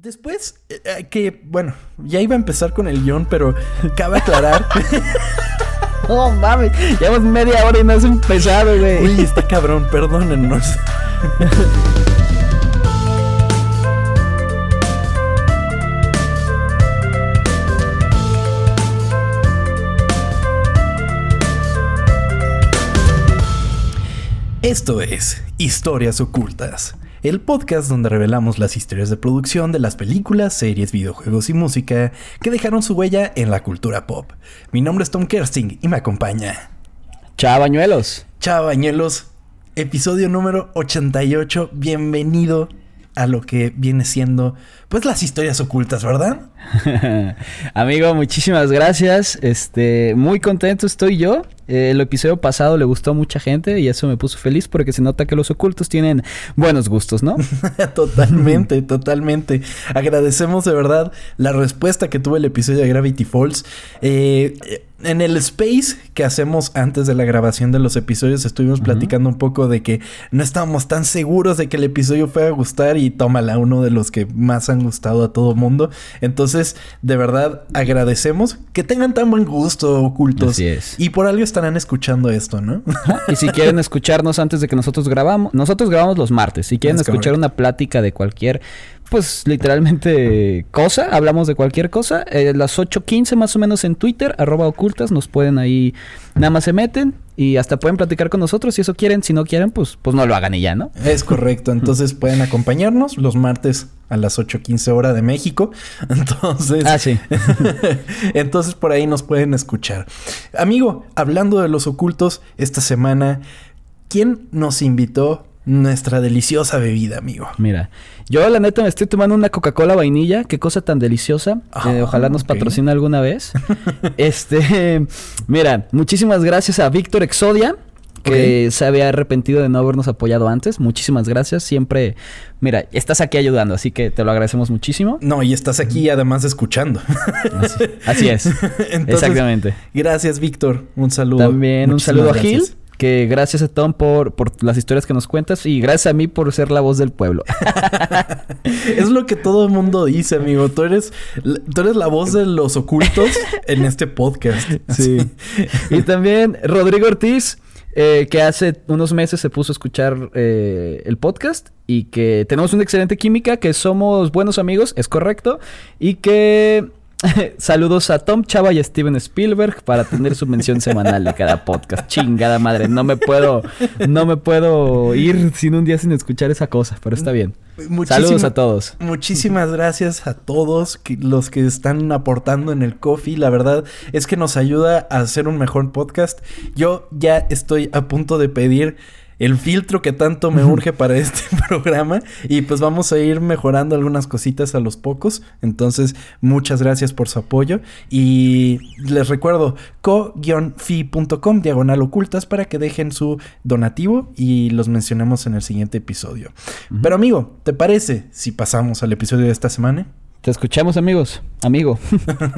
Después, eh, eh, que, bueno, ya iba a empezar con el guion, pero cabe aclarar. no mames, llevamos media hora y no has empezado, güey. Uy, está cabrón, perdónennos. Esto es Historias Ocultas el podcast donde revelamos las historias de producción de las películas, series, videojuegos y música que dejaron su huella en la cultura pop. Mi nombre es Tom Kersting y me acompaña. Chavañuelos. Chavañuelos, episodio número 88. Bienvenido a lo que viene siendo, pues, las historias ocultas, ¿verdad? Amigo, muchísimas gracias. Este, muy contento estoy yo eh, el episodio pasado le gustó a mucha gente y eso me puso feliz porque se nota que los ocultos tienen buenos gustos, ¿no? totalmente, totalmente. Agradecemos de verdad la respuesta que tuvo el episodio de Gravity Falls. Eh, en el space que hacemos antes de la grabación de los episodios estuvimos platicando un poco de que no estábamos tan seguros de que el episodio fuera a gustar y tómala uno de los que más han gustado a todo mundo. Entonces, de verdad agradecemos que tengan tan buen gusto ocultos. Así es. Y por algo estarán escuchando esto, ¿no? y si quieren escucharnos antes de que nosotros grabamos, nosotros grabamos los martes. Si quieren escuchar una plática de cualquier pues literalmente cosa, hablamos de cualquier cosa. Eh, las 8.15 más o menos en Twitter, arroba ocultas, nos pueden ahí, nada más se meten y hasta pueden platicar con nosotros si eso quieren. Si no quieren, pues, pues no lo hagan y ya, ¿no? Es correcto. Entonces pueden acompañarnos los martes a las 8.15 hora de México. Entonces... Ah, sí. entonces por ahí nos pueden escuchar. Amigo, hablando de los ocultos, esta semana, ¿quién nos invitó nuestra deliciosa bebida, amigo. Mira, yo la neta me estoy tomando una Coca-Cola vainilla, qué cosa tan deliciosa. Eh, ojalá nos patrocine alguna vez. este, mira, muchísimas gracias a Víctor Exodia. Que se había arrepentido de no habernos apoyado antes. Muchísimas gracias. Siempre, mira, estás aquí ayudando, así que te lo agradecemos muchísimo. No, y estás aquí además escuchando. Así, es. Exactamente. Gracias, Víctor. Un saludo. También un saludo a Gil que gracias a Tom por, por las historias que nos cuentas y gracias a mí por ser la voz del pueblo. es lo que todo el mundo dice, amigo. Tú eres, tú eres la voz de los ocultos en este podcast. Sí. y también Rodrigo Ortiz. Eh, que hace unos meses se puso a escuchar eh, el podcast y que tenemos una excelente química, que somos buenos amigos, es correcto, y que Saludos a Tom Chava y a Steven Spielberg para tener su mención semanal de cada podcast. Chingada madre, no me puedo, no me puedo ir sin un día sin escuchar esa cosa, pero está bien. Saludos a todos. Muchísimas gracias a todos los que están aportando en el coffee. La verdad es que nos ayuda a hacer un mejor podcast. Yo ya estoy a punto de pedir el filtro que tanto me urge para este programa y pues vamos a ir mejorando algunas cositas a los pocos. Entonces, muchas gracias por su apoyo y les recuerdo co-fi.com diagonal ocultas para que dejen su donativo y los mencionemos en el siguiente episodio. Pero amigo, ¿te parece si pasamos al episodio de esta semana? Te escuchamos, amigos. Amigo.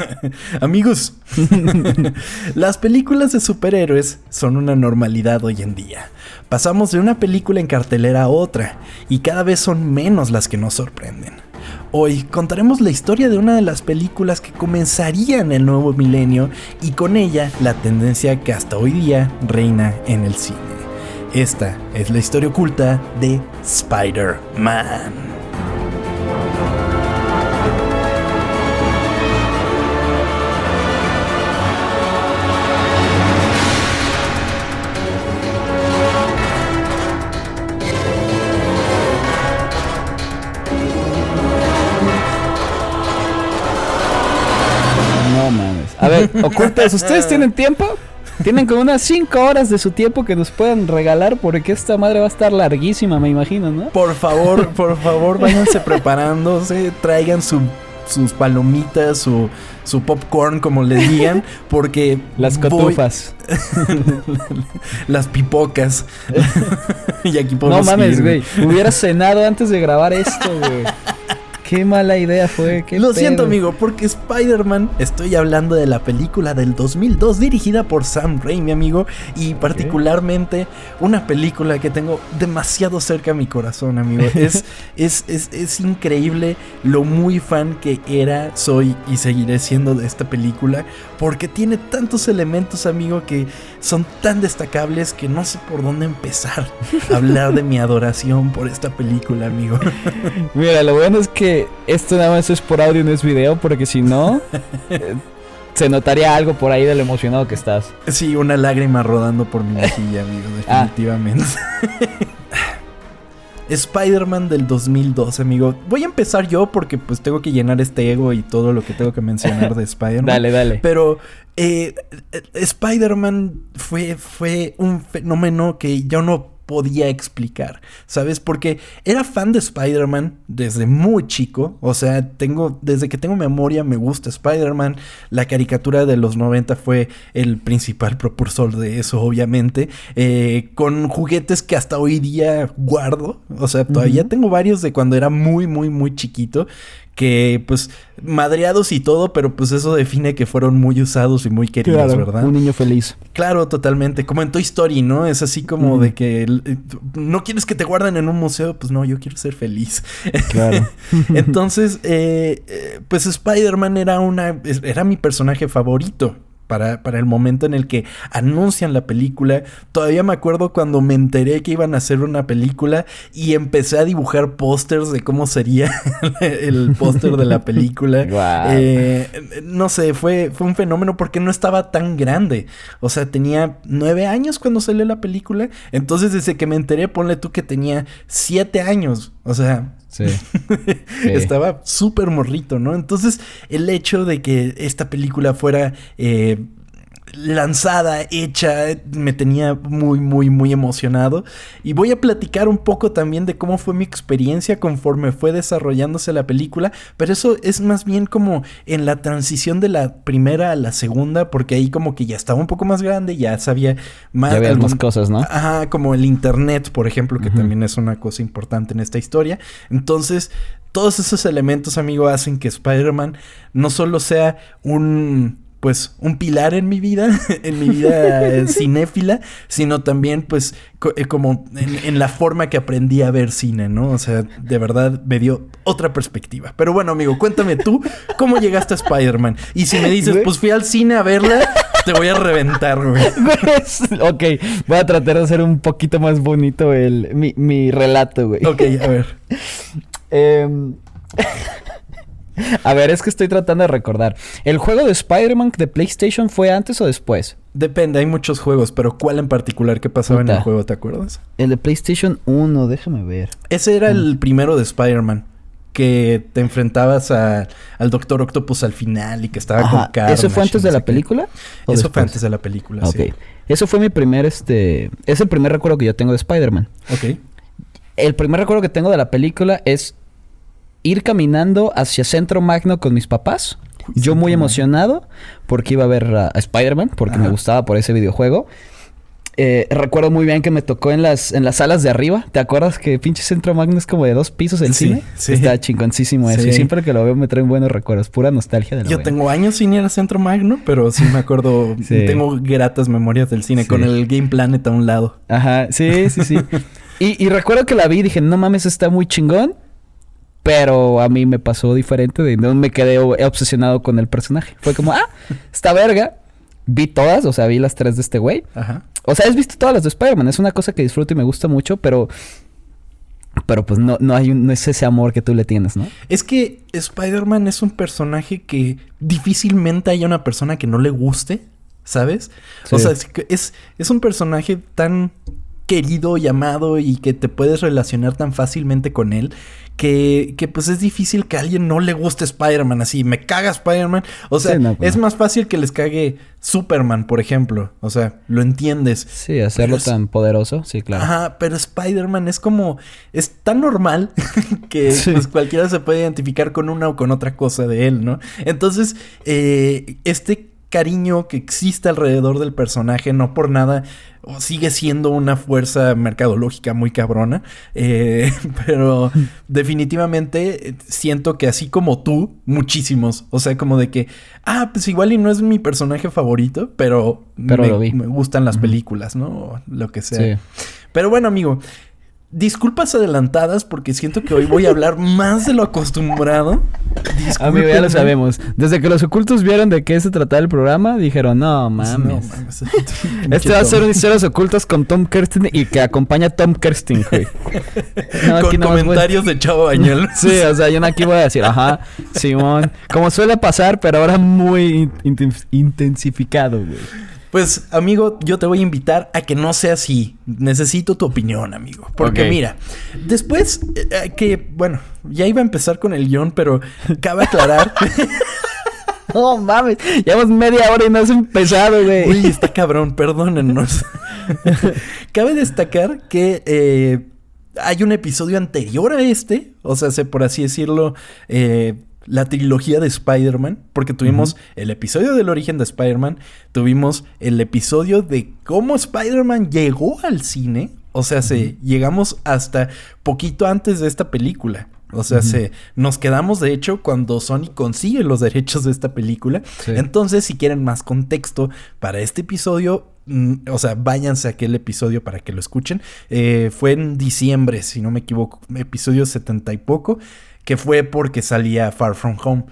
amigos. Las películas de superhéroes son una normalidad hoy en día. Pasamos de una película en cartelera a otra y cada vez son menos las que nos sorprenden. Hoy contaremos la historia de una de las películas que comenzaría en el nuevo milenio y con ella la tendencia que hasta hoy día reina en el cine. Esta es la historia oculta de Spider-Man. Ver, ocultas, ¿ustedes tienen tiempo? Tienen como unas 5 horas de su tiempo que nos puedan regalar porque esta madre va a estar larguísima, me imagino, ¿no? Por favor, por favor, váyanse preparándose, traigan sus palomitas, su, su popcorn, como le digan, porque... Las cotufas. las pipocas. y aquí No mames, güey. Hubiera cenado antes de grabar esto, güey. Qué mala idea fue. Qué Lo siento, amigo, porque Spider-Man, estoy hablando de la película del 2002 dirigida por Sam Raimi, amigo, y particularmente una película que tengo demasiado cerca a mi corazón, amigo. Es, es, es, es increíble lo muy fan que era, soy y seguiré siendo de esta película, porque tiene tantos elementos, amigo, que son tan destacables que no sé por dónde empezar a hablar de mi adoración por esta película, amigo. Mira, lo bueno es que esto nada más es por audio, no es video, porque si no, eh, se notaría algo por ahí de lo emocionado que estás. Sí, una lágrima rodando por mi mejilla, amigo, Ah. definitivamente. Spider-Man del 2002, amigo. Voy a empezar yo porque pues tengo que llenar este ego y todo lo que tengo que mencionar de Spider-Man. Dale, dale. Pero eh, eh, Spider-Man fue, fue un fenómeno que yo no podía explicar, ¿sabes? Porque era fan de Spider-Man desde muy chico, o sea, tengo, desde que tengo memoria me gusta Spider-Man, la caricatura de los 90 fue el principal propulsor de eso, obviamente, eh, con juguetes que hasta hoy día guardo, o sea, todavía tengo varios de cuando era muy, muy, muy chiquito, que pues madreados y todo, pero pues eso define que fueron muy usados y muy queridos, ¿verdad? un niño feliz. Claro, totalmente. Como en Toy Story, ¿no? Es así como de que eh, no quieres que te guarden en un museo. Pues no, yo quiero ser feliz. Claro. Entonces, eh, eh, pues Spider-Man era una. era mi personaje favorito. Para, para el momento en el que anuncian la película. Todavía me acuerdo cuando me enteré que iban a hacer una película y empecé a dibujar pósters de cómo sería el póster de la película. Eh, no sé, fue, fue un fenómeno porque no estaba tan grande. O sea, tenía nueve años cuando salió la película. Entonces, desde que me enteré, ponle tú que tenía siete años. O sea, Sí. estaba súper morrito, ¿no? Entonces, el hecho de que esta película fuera eh, lanzada, hecha, me tenía muy, muy, muy emocionado. Y voy a platicar un poco también de cómo fue mi experiencia conforme fue desarrollándose la película, pero eso es más bien como en la transición de la primera a la segunda, porque ahí como que ya estaba un poco más grande, ya sabía más... Ya algún- más cosas, ¿no? Ajá, como el internet, por ejemplo, que también es una cosa importante en esta historia. Entonces, todos esos elementos, amigo, hacen que Spider-Man no solo sea un pues un pilar en mi vida, en mi vida eh, cinéfila, sino también pues co- eh, como en, en la forma que aprendí a ver cine, ¿no? O sea, de verdad me dio otra perspectiva. Pero bueno, amigo, cuéntame tú, ¿cómo llegaste a Spider-Man? Y si me dices, pues fui al cine a verla, te voy a reventar, güey. ok, voy a tratar de hacer un poquito más bonito el, mi, mi relato, güey. Ok, a ver. Em, a ver, es que estoy tratando de recordar. ¿El juego de Spider-Man de PlayStation fue antes o después? Depende, hay muchos juegos, pero ¿cuál en particular que pasaba en el juego, te acuerdas? El de PlayStation 1, déjame ver. Ese era el Mm. primero de Spider-Man. Que te enfrentabas a- al Doctor Octopus al final y que estaba Ajá, con Carnage. ¿Eso fue antes de la qué. película? ¿O Eso fue antes de la película, Ok. sí. Eso fue mi primer, este... Es el primer recuerdo que yo tengo de Spider-Man. Ok. El primer recuerdo que tengo de la película es ir caminando hacia Centro Magno con mis papás. Yo muy emocionado porque iba a ver a, a Spider-Man, porque me gustaba por ese videojuego. Eh, recuerdo muy bien que me tocó en las, en las salas de arriba. ¿Te acuerdas que pinche Centro Magno es como de dos pisos el Sí, cine? sí. Está chingoncísimo eso. Sí. Y siempre que lo veo me traen buenos recuerdos. Pura nostalgia de la Yo tengo años sin ir a Centro Magno, pero sí me acuerdo. Sí. Tengo gratas memorias del cine con el Game Planet a un lado. Ajá, sí, sí, sí. y, y recuerdo que la vi y dije, no mames, está muy chingón. Pero a mí me pasó diferente. De, no me quedé obsesionado con el personaje. Fue como, ah, esta verga. Vi todas, o sea, vi las tres de este güey. Ajá. O sea, has visto todas las de Spider-Man. Es una cosa que disfruto y me gusta mucho, pero... Pero pues no, no hay un- no es ese amor que tú le tienes, ¿no? Es que Spider-Man es un personaje que difícilmente haya una persona que no le guste, ¿sabes? O sea, es, es un personaje tan querido y amado y que te puedes relacionar tan fácilmente con él que, que pues es difícil que a alguien no le guste Spider-Man así, me caga Spider-Man. O sea, Sí, no, pues es más fácil que les cague Superman, por ejemplo. O sea, lo entiendes. Sí, hacerlo es- tan poderoso, sí, claro. Ajá, pero Spider-Man es como. Es tan normal que Sí. pues, cualquiera se puede identificar con una o con otra cosa de él, ¿no? Entonces, eh, este cariño que existe alrededor del personaje, no por nada sigue siendo una fuerza mercadológica muy cabrona, eh, pero definitivamente eh, siento que así como tú, muchísimos, o sea, como de que, ah, pues igual y no es mi personaje favorito, pero, me, me, gustan las películas, ¿no? Lo que sea. Pero bueno, amigo, Disculpas adelantadas porque siento que hoy voy a hablar más de lo acostumbrado. Amigo, ya lo sabemos. Desde que los ocultos vieron de qué se trataba el programa, dijeron, no mames. este va a ser un historias ocultos con Tom Kerstin y que acompaña a Tom Kerstin, güey. con comentarios de Chavo Bañuel. sí, o sea, yo aquí voy a decir, ajá, Simón. Como suele pasar, pero ahora muy intensificado, güey. Pues, amigo, yo te voy a invitar a que no sea así. Necesito tu opinión, amigo. Porque mira, después eh, eh, que, bueno, ya iba a empezar con el guion, pero cabe aclarar. No mames, llevamos media hora y no has empezado, güey. Uy, está cabrón, perdónennos. Cabe destacar que eh, hay un episodio anterior a este, o sea, sé por así decirlo, eh, la trilogía de Spider-Man, porque tuvimos el episodio del origen de Spider-Man, tuvimos el episodio de cómo Spider-Man llegó al cine, o sea, se, llegamos hasta poquito antes de esta película. O sea, se, nos quedamos de hecho cuando Sony consigue los derechos de esta película. Entonces, si quieren más contexto para este episodio, mm, o sea, váyanse a aquel episodio para que lo escuchen. Eh, fue en diciembre, si no me equivoco, episodio setenta y poco que fue porque salía Far From Home.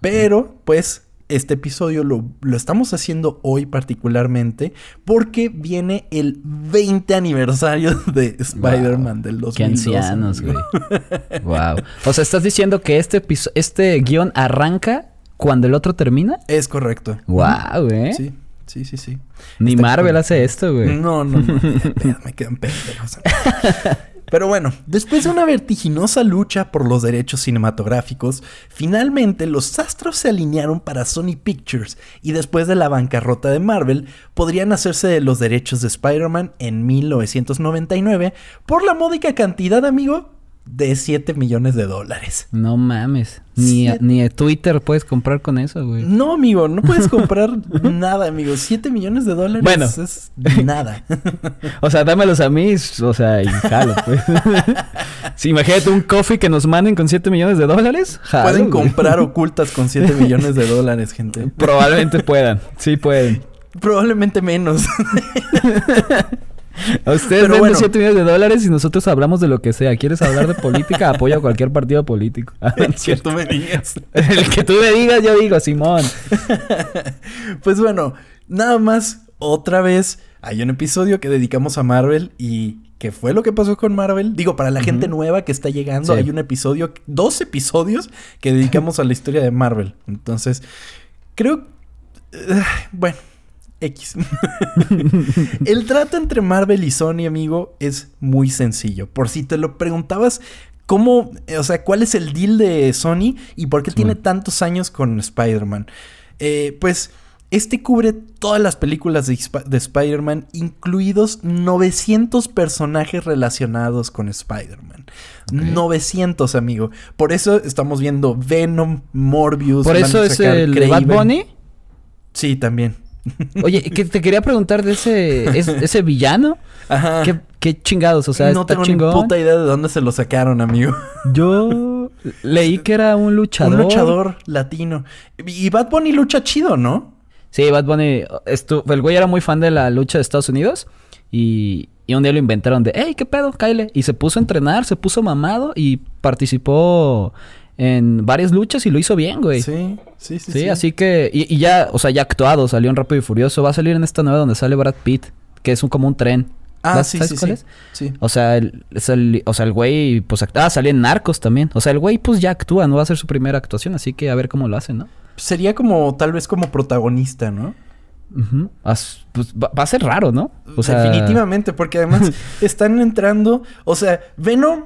Pero, pues, este episodio lo, estamos haciendo hoy particularmente porque viene el 20 aniversario de Spider-Man del 2002. Qué ancianos, güey. wow. O sea, ¿estás diciendo que este, este guion arranca cuando el otro termina? Es correcto. Wow, güey. Sí. Sí, sí, sí. Ni Marvel hace esto, güey. No, no, no. me quedan pendejos. Pero bueno, después de una vertiginosa lucha por los derechos cinematográficos, finalmente los astros se alinearon para Sony Pictures y después de la bancarrota de Marvel, podrían hacerse de los derechos de Spider-Man en 1999 por la módica cantidad, amigo, de 7 millones de dólares. No mames. Ni, ni Twitter puedes comprar con eso, güey. No, amigo, no puedes comprar nada, amigo. 7 millones de dólares bueno. es nada. o sea, dámelos a mí, o sea, y jalo, pues. si imagínate un coffee que nos manden con 7 millones de dólares, jalo, Pueden comprar ocultas con 7 millones de dólares, gente. Probablemente puedan. Sí pueden. Probablemente menos. A ustedes ven bueno. 7 millones de dólares y nosotros hablamos de lo que sea. ¿Quieres hablar de política? Apoya a cualquier partido político. El que tú me digas. El que tú me digas, yo digo, Simón. pues bueno, nada más, otra vez, hay un episodio que dedicamos a Marvel y ¿Qué fue lo que pasó con Marvel? Digo, para la gente nueva que está llegando, hay un episodio, dos episodios que dedicamos a la historia de Marvel. Entonces, creo... Uh, bueno, X. el trato entre Marvel y Sony, amigo, es muy sencillo. Por si te lo preguntabas, ¿cómo, o sea, cuál es el deal de Sony y por qué tiene tantos años con Spider-Man? Eh, pues este cubre todas las películas de, Spider-Man, incluidos 900 personajes relacionados con Spider-Man. 900, amigo. Por eso estamos viendo Venom, Morbius. ¿Por eso es el Bad Bunny? Sí, también. Oye, que te quería preguntar de ese, ese villano. Ajá. ¿Qué, chingados, o sea, no tengo ni puta idea de dónde se lo sacaron, amigo. Yo leí que era un luchador. Un luchador latino. Y Bad Bunny lucha chido, ¿no? Sí, Bad Bunny, el güey era muy fan de la lucha de Estados Unidos y, y un día lo inventaron de, hey, ¿qué pedo? Kyle. Y se puso a entrenar, se puso mamado y participó en varias luchas y lo hizo bien, güey. Sí, sí, sí. Sí, así que. Y, ya, o sea, ya actuado, salió en Rápido y Furioso. Va a salir en esta nueva donde sale Brad Pitt, que es un, como un tren. Ah, sí, ¿sabes sí, cuál sí. es? Sí. O sea, el, es el, o sea, el güey, pues, ah, salió en Narcos también. O sea, el güey, pues, ya actúa, no va a ser su primera actuación, así que a ver cómo lo hace, ¿no? Sería como, tal vez como protagonista, ¿no? pues va, a ser raro, ¿no? O sea... Definitivamente, porque además están entrando, o sea, Venom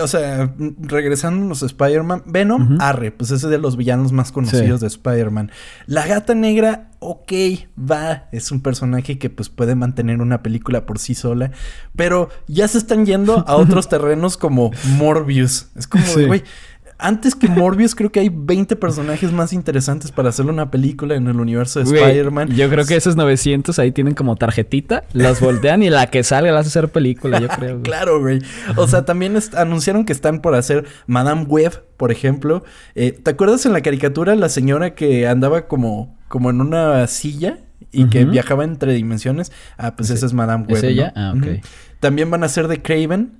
o sea, regresando a los Spider-Man, Venom, arre, pues ese de los villanos más conocidos de Spider-Man. La gata negra, ok, va, es un personaje que pues puede mantener una película por sí sola, pero ya se están yendo a otros terrenos como Morbius. Es como, güey, Antes que Morbius, creo que hay 20 personajes más interesantes para hacerle una película en el universo de Spider-Man. Yo creo que esos 900 ahí tienen como tarjetita, las voltean y la que salga la hace hacer película, yo creo. güey. Claro, güey. O sea, también anunciaron que están por hacer Madame Web, por ejemplo. Eh, ¿Te acuerdas en la caricatura la señora que andaba como, como en una silla y que viajaba entre dimensiones? Ah, pues esa es Madame ¿Es Web. ¿no? ella? Ah, ok. También van a ser de Craven.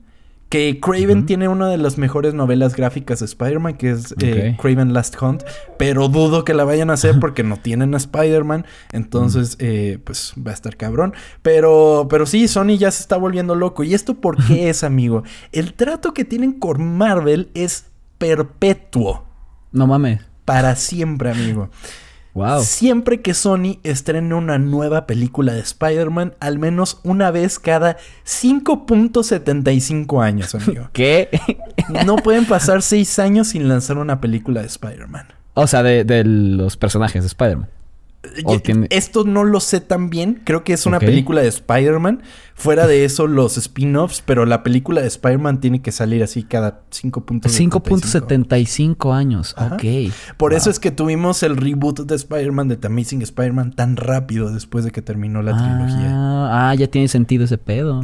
Que Craven tiene una de las mejores novelas gráficas de Spider-Man, que es eh. Craven Last Hunt. Pero dudo que la vayan a hacer porque no tienen a Spider-Man. Entonces, eh, pues va a estar cabrón. Pero, pero sí, Sony ya se está volviendo loco. ¿Y esto por qué es, amigo? El trato que tienen con Marvel es perpetuo. No mames. Para siempre, amigo. Wow. Siempre que Sony estrene una nueva película de Spider-Man, al menos una vez cada 5.75 años, amigo. ¿Qué? No pueden pasar 6 años sin lanzar una película de Spider-Man. o sea, de, de los personajes de Spider-Man. Tiene- Esto no lo sé tan bien. Creo que es una película de Spider-Man. Fuera de eso, los spin-offs. Pero la película de Spider-Man tiene que salir así cada 5.75. 5.75 años. Ajá. Ok. Por eso es que tuvimos el reboot de Spider-Man, de The Amazing Spider-Man, tan rápido después de que terminó la trilogía. Ah, ah, ya tiene sentido ese pedo.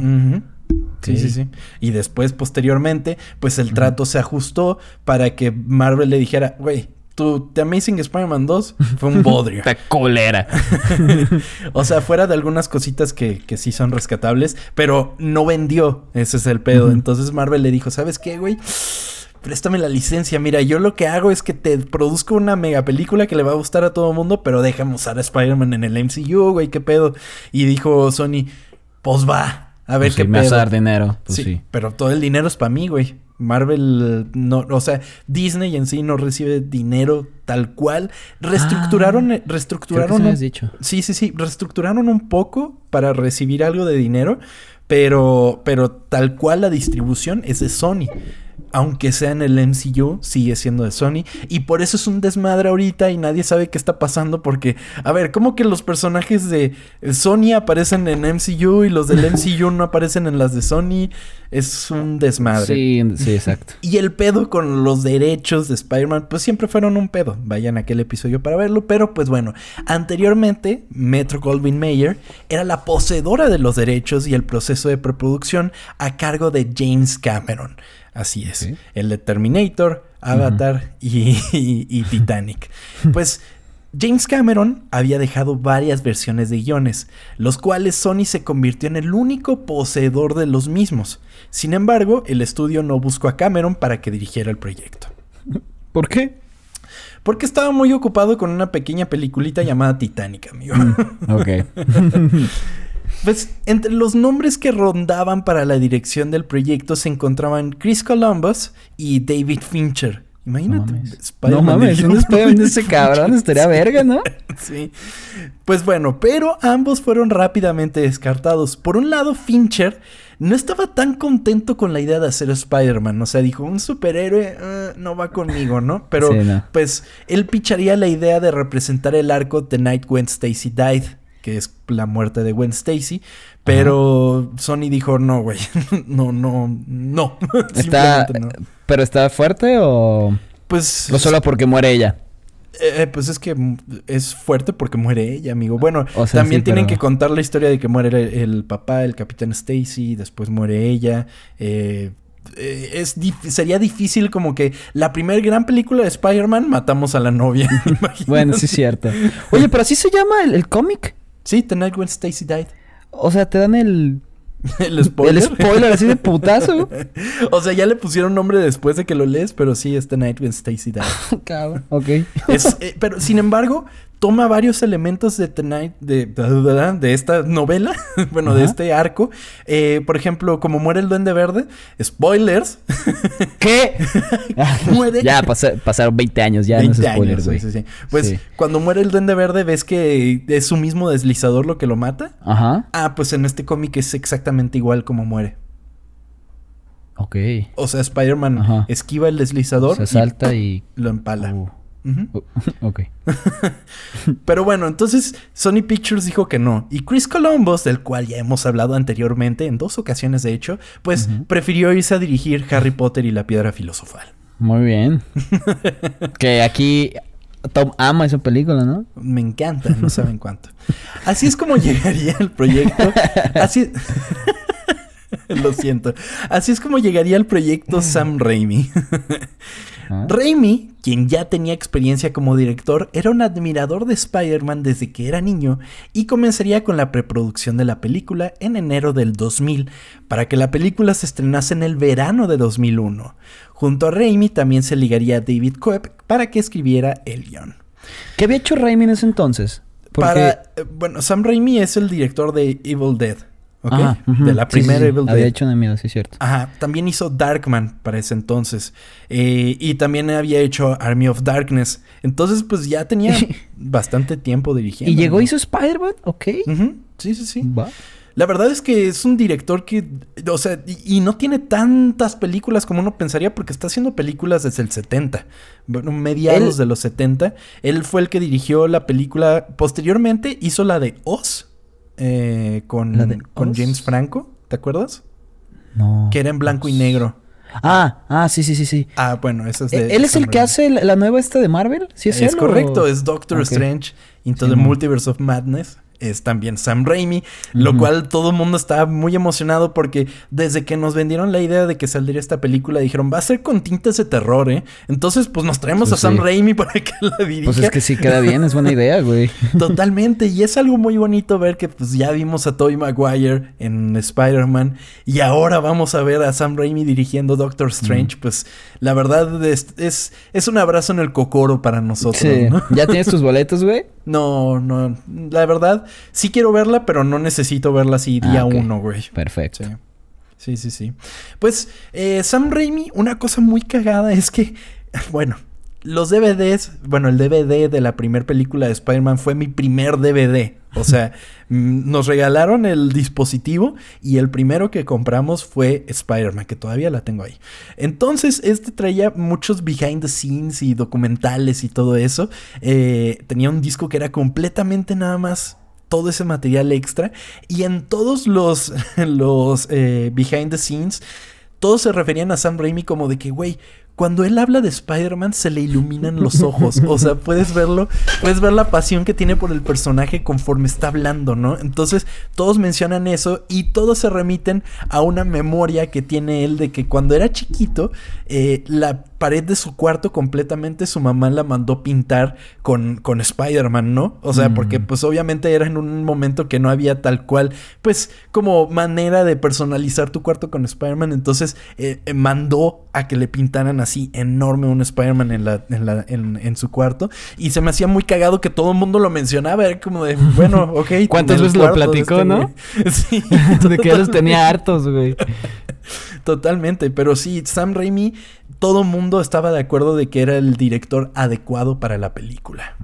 Sí, sí, sí. Y después, posteriormente, pues el trato se ajustó para que Marvel le dijera, güey, tu The Amazing Spider-Man 2 fue un bodrio. Esta colera. o sea, fuera de algunas cositas que, que sí son rescatables, pero no vendió. Ese es el pedo. Entonces Marvel le dijo, ¿sabes qué, güey? Préstame la licencia. Mira, yo lo que hago es que te produzco una mega película que le va a gustar a todo el mundo, pero déjame usar a Spider-Man en el MCU, güey, qué pedo. Y dijo Sony, pues va, a ver Pues qué sí, me vas pedo. a dar dinero. Pues sí, sí. pero todo el dinero es para mí, güey. Marvel no, o sea, Disney en sí no recibe dinero tal cual. Reestructuraron, Ah, Creo que reestructuraron. un- has dicho. Sí, sí, sí. Reestructuraron un poco para recibir algo de dinero. Pero, pero tal cual la distribución es de Sony. Aunque sea en el MCU, sigue siendo de Sony. Y por eso es un desmadre ahorita y nadie sabe qué está pasando. Porque, a ver, ¿cómo que los personajes de Sony aparecen en MCU y los del MCU no aparecen en las de Sony? Es un desmadre. Sí, sí, exacto. Y el pedo con los derechos de Spider-Man, pues siempre fueron un pedo. Vayan a aquel episodio para verlo. Pero pues bueno, anteriormente, Metro Goldwyn Mayer era la poseedora de los derechos y el proceso de preproducción a cargo de James Cameron. Así es. El de Terminator, Avatar y, y- y Titanic. Pues. James Cameron había dejado varias versiones de guiones, los cuales Sony se convirtió en el único poseedor de los mismos. Sin embargo, el estudio no buscó a Cameron para que dirigiera el proyecto. ¿Por qué? Porque estaba muy ocupado con una pequeña peliculita llamada Titanic, amigo. Ok. Pues entre los nombres que rondaban para la dirección del proyecto se encontraban Chris Columbus y David Fincher. Imagínate. No mames. Spider-Man no mames, un por- Spider-Man de ese cabrón estaría verga, ¿no? Sí. Pues bueno, pero ambos fueron rápidamente descartados. Por un lado, Fincher no estaba tan contento con la idea de hacer Spider-Man. O sea, dijo, un superhéroe eh, no va conmigo, ¿no? Pero Sí, no. pues él picharía la idea de representar el arco The Night When Stacy Died, que es la muerte de Gwen Stacy. Pero Sony dijo, no, güey, no, no, no. Está, no. pero está fuerte o, Pues... o solo porque muere ella. Eh, pues es que es fuerte porque muere ella, amigo. Bueno, O sea, también sí, tienen pero- que contar la historia de que muere el, el papá, el capitán Stacy, después muere ella. Eh, eh, es dif- sería difícil como que la primer gran película de Spider-Man matamos a la novia. Bueno, sí es cierto. Oye, pero así se llama el, el cómic. Sí, The Night When Stacy Died. O sea, te dan el, El spoiler. el spoiler así de putazo. o sea, ya le pusieron nombre después de que lo lees, pero sí, es The Night When Stacy Died. Cabrón. Ok. Es, eh, pero sin embargo, toma varios elementos de Tonight, de, de esta novela, bueno, de este arco. Eh, por ejemplo, como muere el Duende Verde, spoilers. ¿Qué? Muere. ya pasa- pasaron 20 años, ya 20 no es spoiler, años, güey. sí, sí. Pues Sí. cuando muere el Duende Verde, ves que es su mismo deslizador lo que lo mata. Ajá. Ah, pues en este cómic es exactamente igual como muere. Ok. O sea, Spider-Man esquiva el deslizador Se salta y... y lo empala. Uh, Uh, ok. Pero bueno, entonces Sony Pictures dijo que no. Y Chris Columbus, del cual ya hemos hablado anteriormente, en dos ocasiones de hecho, pues prefirió irse a dirigir Harry Potter y la piedra filosofal. Muy bien. que aquí Tom ama esa película, ¿no? Me encanta, no saben cuánto. Así es como llegaría el proyecto. Así. Lo siento. Así es como llegaría el proyecto Sam Raimi. Ah. Raimi, quien ya tenía experiencia como director, era un admirador de Spider-Man desde que era niño y comenzaría con la preproducción de la película en enero del 2000 para que la película se estrenase en el verano de 2001. Junto a Raimi también se ligaría David Coeb para que escribiera el guion. ¿Qué había hecho Raimi en ese entonces? Porque... Para, eh, bueno, Sam Raimi es el director de Evil Dead. ¿Ok? Ajá. De la Sí, sí, primera sí. Evil Había Dead. hecho una mierda, sí, es cierto. Ajá, también hizo Darkman para ese entonces. Eh, y también había hecho Army of Darkness. Entonces, pues ya tenía bastante tiempo dirigiendo. Y llegó, ¿no? hizo Spider-Man, ok. Sí, sí, sí. Va. La verdad es que es un director que, o sea, y, y no tiene tantas películas como uno pensaría porque está haciendo películas desde el 70, bueno, mediados Él- de los 70. Él fue el que dirigió la película, posteriormente hizo la de Oz eh, con, ¿La de con? James Franco, ¿te acuerdas? No. Que era en blanco y negro. Ah, ah, sí, sí, sí, sí. Ah, bueno, eso es de... ¿Él es el que hace la nueva esta de Marvel? ¿Sí es, Es, él o- correcto, es Doctor. Strange Into Sí, the. Multiverse of Madness. Es también Sam Raimi, lo cual todo el mundo está muy emocionado porque desde que nos vendieron la idea de que saldría esta película dijeron va a ser con tintes de terror, ¿eh? Entonces pues nos traemos Pues a Sam. Raimi para que la dirija. Pues es que sí queda bien, es buena idea, güey. Totalmente, y es algo muy bonito ver que pues ya vimos a Tobey Maguire en Spider-Man y ahora vamos a ver a Sam Raimi dirigiendo Doctor Strange, pues la verdad es, es, es un abrazo en el cocoro para nosotros, Sí. ¿no? ¿Ya tienes tus boletos, güey? No, no, la verdad sí quiero verla, pero no necesito verla así día Ah, uno, güey. Perfecto. Sí. Sí, sí, sí. Pues eh, Sam Raimi, una cosa muy cagada es que, bueno, los DVDs, bueno, el DVD de la primera película de Spider-Man fue mi primer DVD. O sea, mm, nos regalaron el dispositivo y el primero que compramos fue Spider-Man, que todavía la tengo ahí. Entonces, este traía muchos behind the scenes y documentales y todo eso. Eh, tenía un disco que era completamente nada más todo ese material extra y en todos los, los eh, behind the scenes todos se referían a Sam Raimi como de que, güey, cuando él habla de Spider-Man se le iluminan los ojos. O sea, puedes verlo, puedes ver la pasión que tiene por el personaje conforme está hablando, ¿no? Entonces, todos mencionan eso y todos se remiten a una memoria que tiene él de que cuando era chiquito, eh, la pared de su cuarto completamente su mamá la mandó pintar con, con Spider-Man, ¿no? O sea, Mm. porque pues obviamente era en un momento que no había tal cual, pues como manera de personalizar tu cuarto con Spider-Man, entonces eh, eh, mandó a que le pintaran así enorme un Spider-Man en, la, en, la- en- en su cuarto y se me hacía muy cagado que todo el mundo lo mencionaba, era como de, bueno, ok. ¿Cuántas veces lo platicó, este no? Sí. De que ya los tenía hartos, güey. Totalmente, pero sí, Sam Raimi, todo mundo estaba de acuerdo de que era el director adecuado para la película.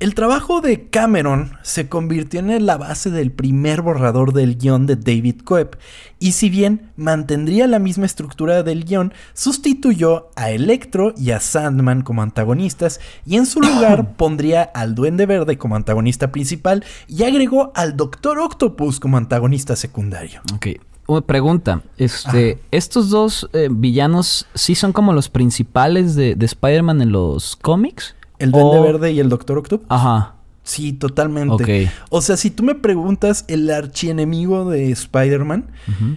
El trabajo de Cameron se convirtió en la base del primer borrador del guion de David Coeb, y si bien mantendría la misma estructura del guion, sustituyó a Electro y a Sandman como antagonistas, y en su lugar pondría al Duende Verde como antagonista principal, y agregó al Doctor Octopus como antagonista secundario. Ok. Una pregunta. Este, ¿Estos dos eh, villanos sí son como los principales de, de Spider-Man en los cómics? El Duende O- Verde y el Doctor Octopus. Ajá. Sí, totalmente. Ok. O sea, si tú me preguntas el archienemigo de Spider-Man, Ujú.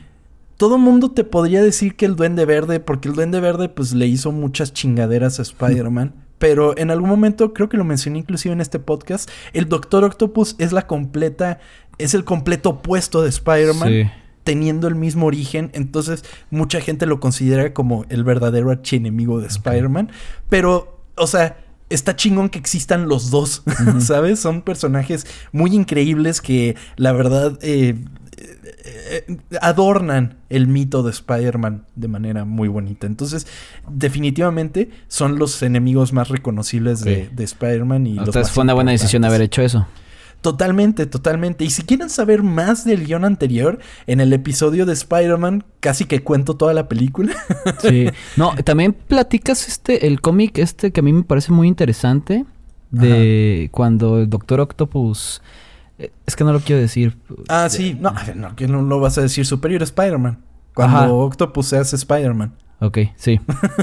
todo mundo te podría decir que el Duende Verde, porque el Duende Verde pues le hizo muchas chingaderas a Spider-Man. Pero en algún momento, creo que lo mencioné inclusive en este podcast, el Doctor Octopus es la completa, es el completo opuesto de Spider-Man. Sí. Teniendo el mismo origen, entonces mucha gente lo considera como el verdadero archienemigo de Spider-Man. Pero, o sea, está chingón que existan los dos, ¿sabes? Son personajes muy increíbles que la verdad eh, eh, eh, adornan el mito de Spider-Man de manera muy bonita. Entonces, definitivamente son los enemigos más reconocibles de, de Spider-Man y los Entonces más fue una buena decisión haber hecho eso. Totalmente, totalmente. Y si quieren saber más del guion anterior, en el episodio de Spider-Man casi que cuento toda la película. Sí. No, también platicas este, el cómic este que a mí me parece muy interesante. De cuando el Doctor Octopus. eh, Es que no lo quiero decir. ah, sí. No, a ver, no, que no lo vas a decir Superior Spider-Man. Cuando Ajá. Octopus se hace Spider-Man. Ok, sí.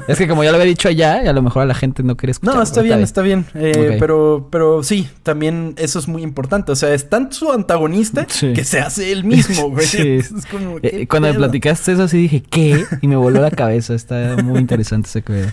es que como ya lo había dicho allá, a lo mejor a la gente no quiere escuchar. No, está bien, está bien. Eh, pero, pero sí, también eso es muy importante. O sea, es tanto su antagonista que se hace él mismo, güey. sí. Es como, eh, cuando me platicaste eso, así dije, ¿qué? Y me voló la cabeza. Está muy interesante ese que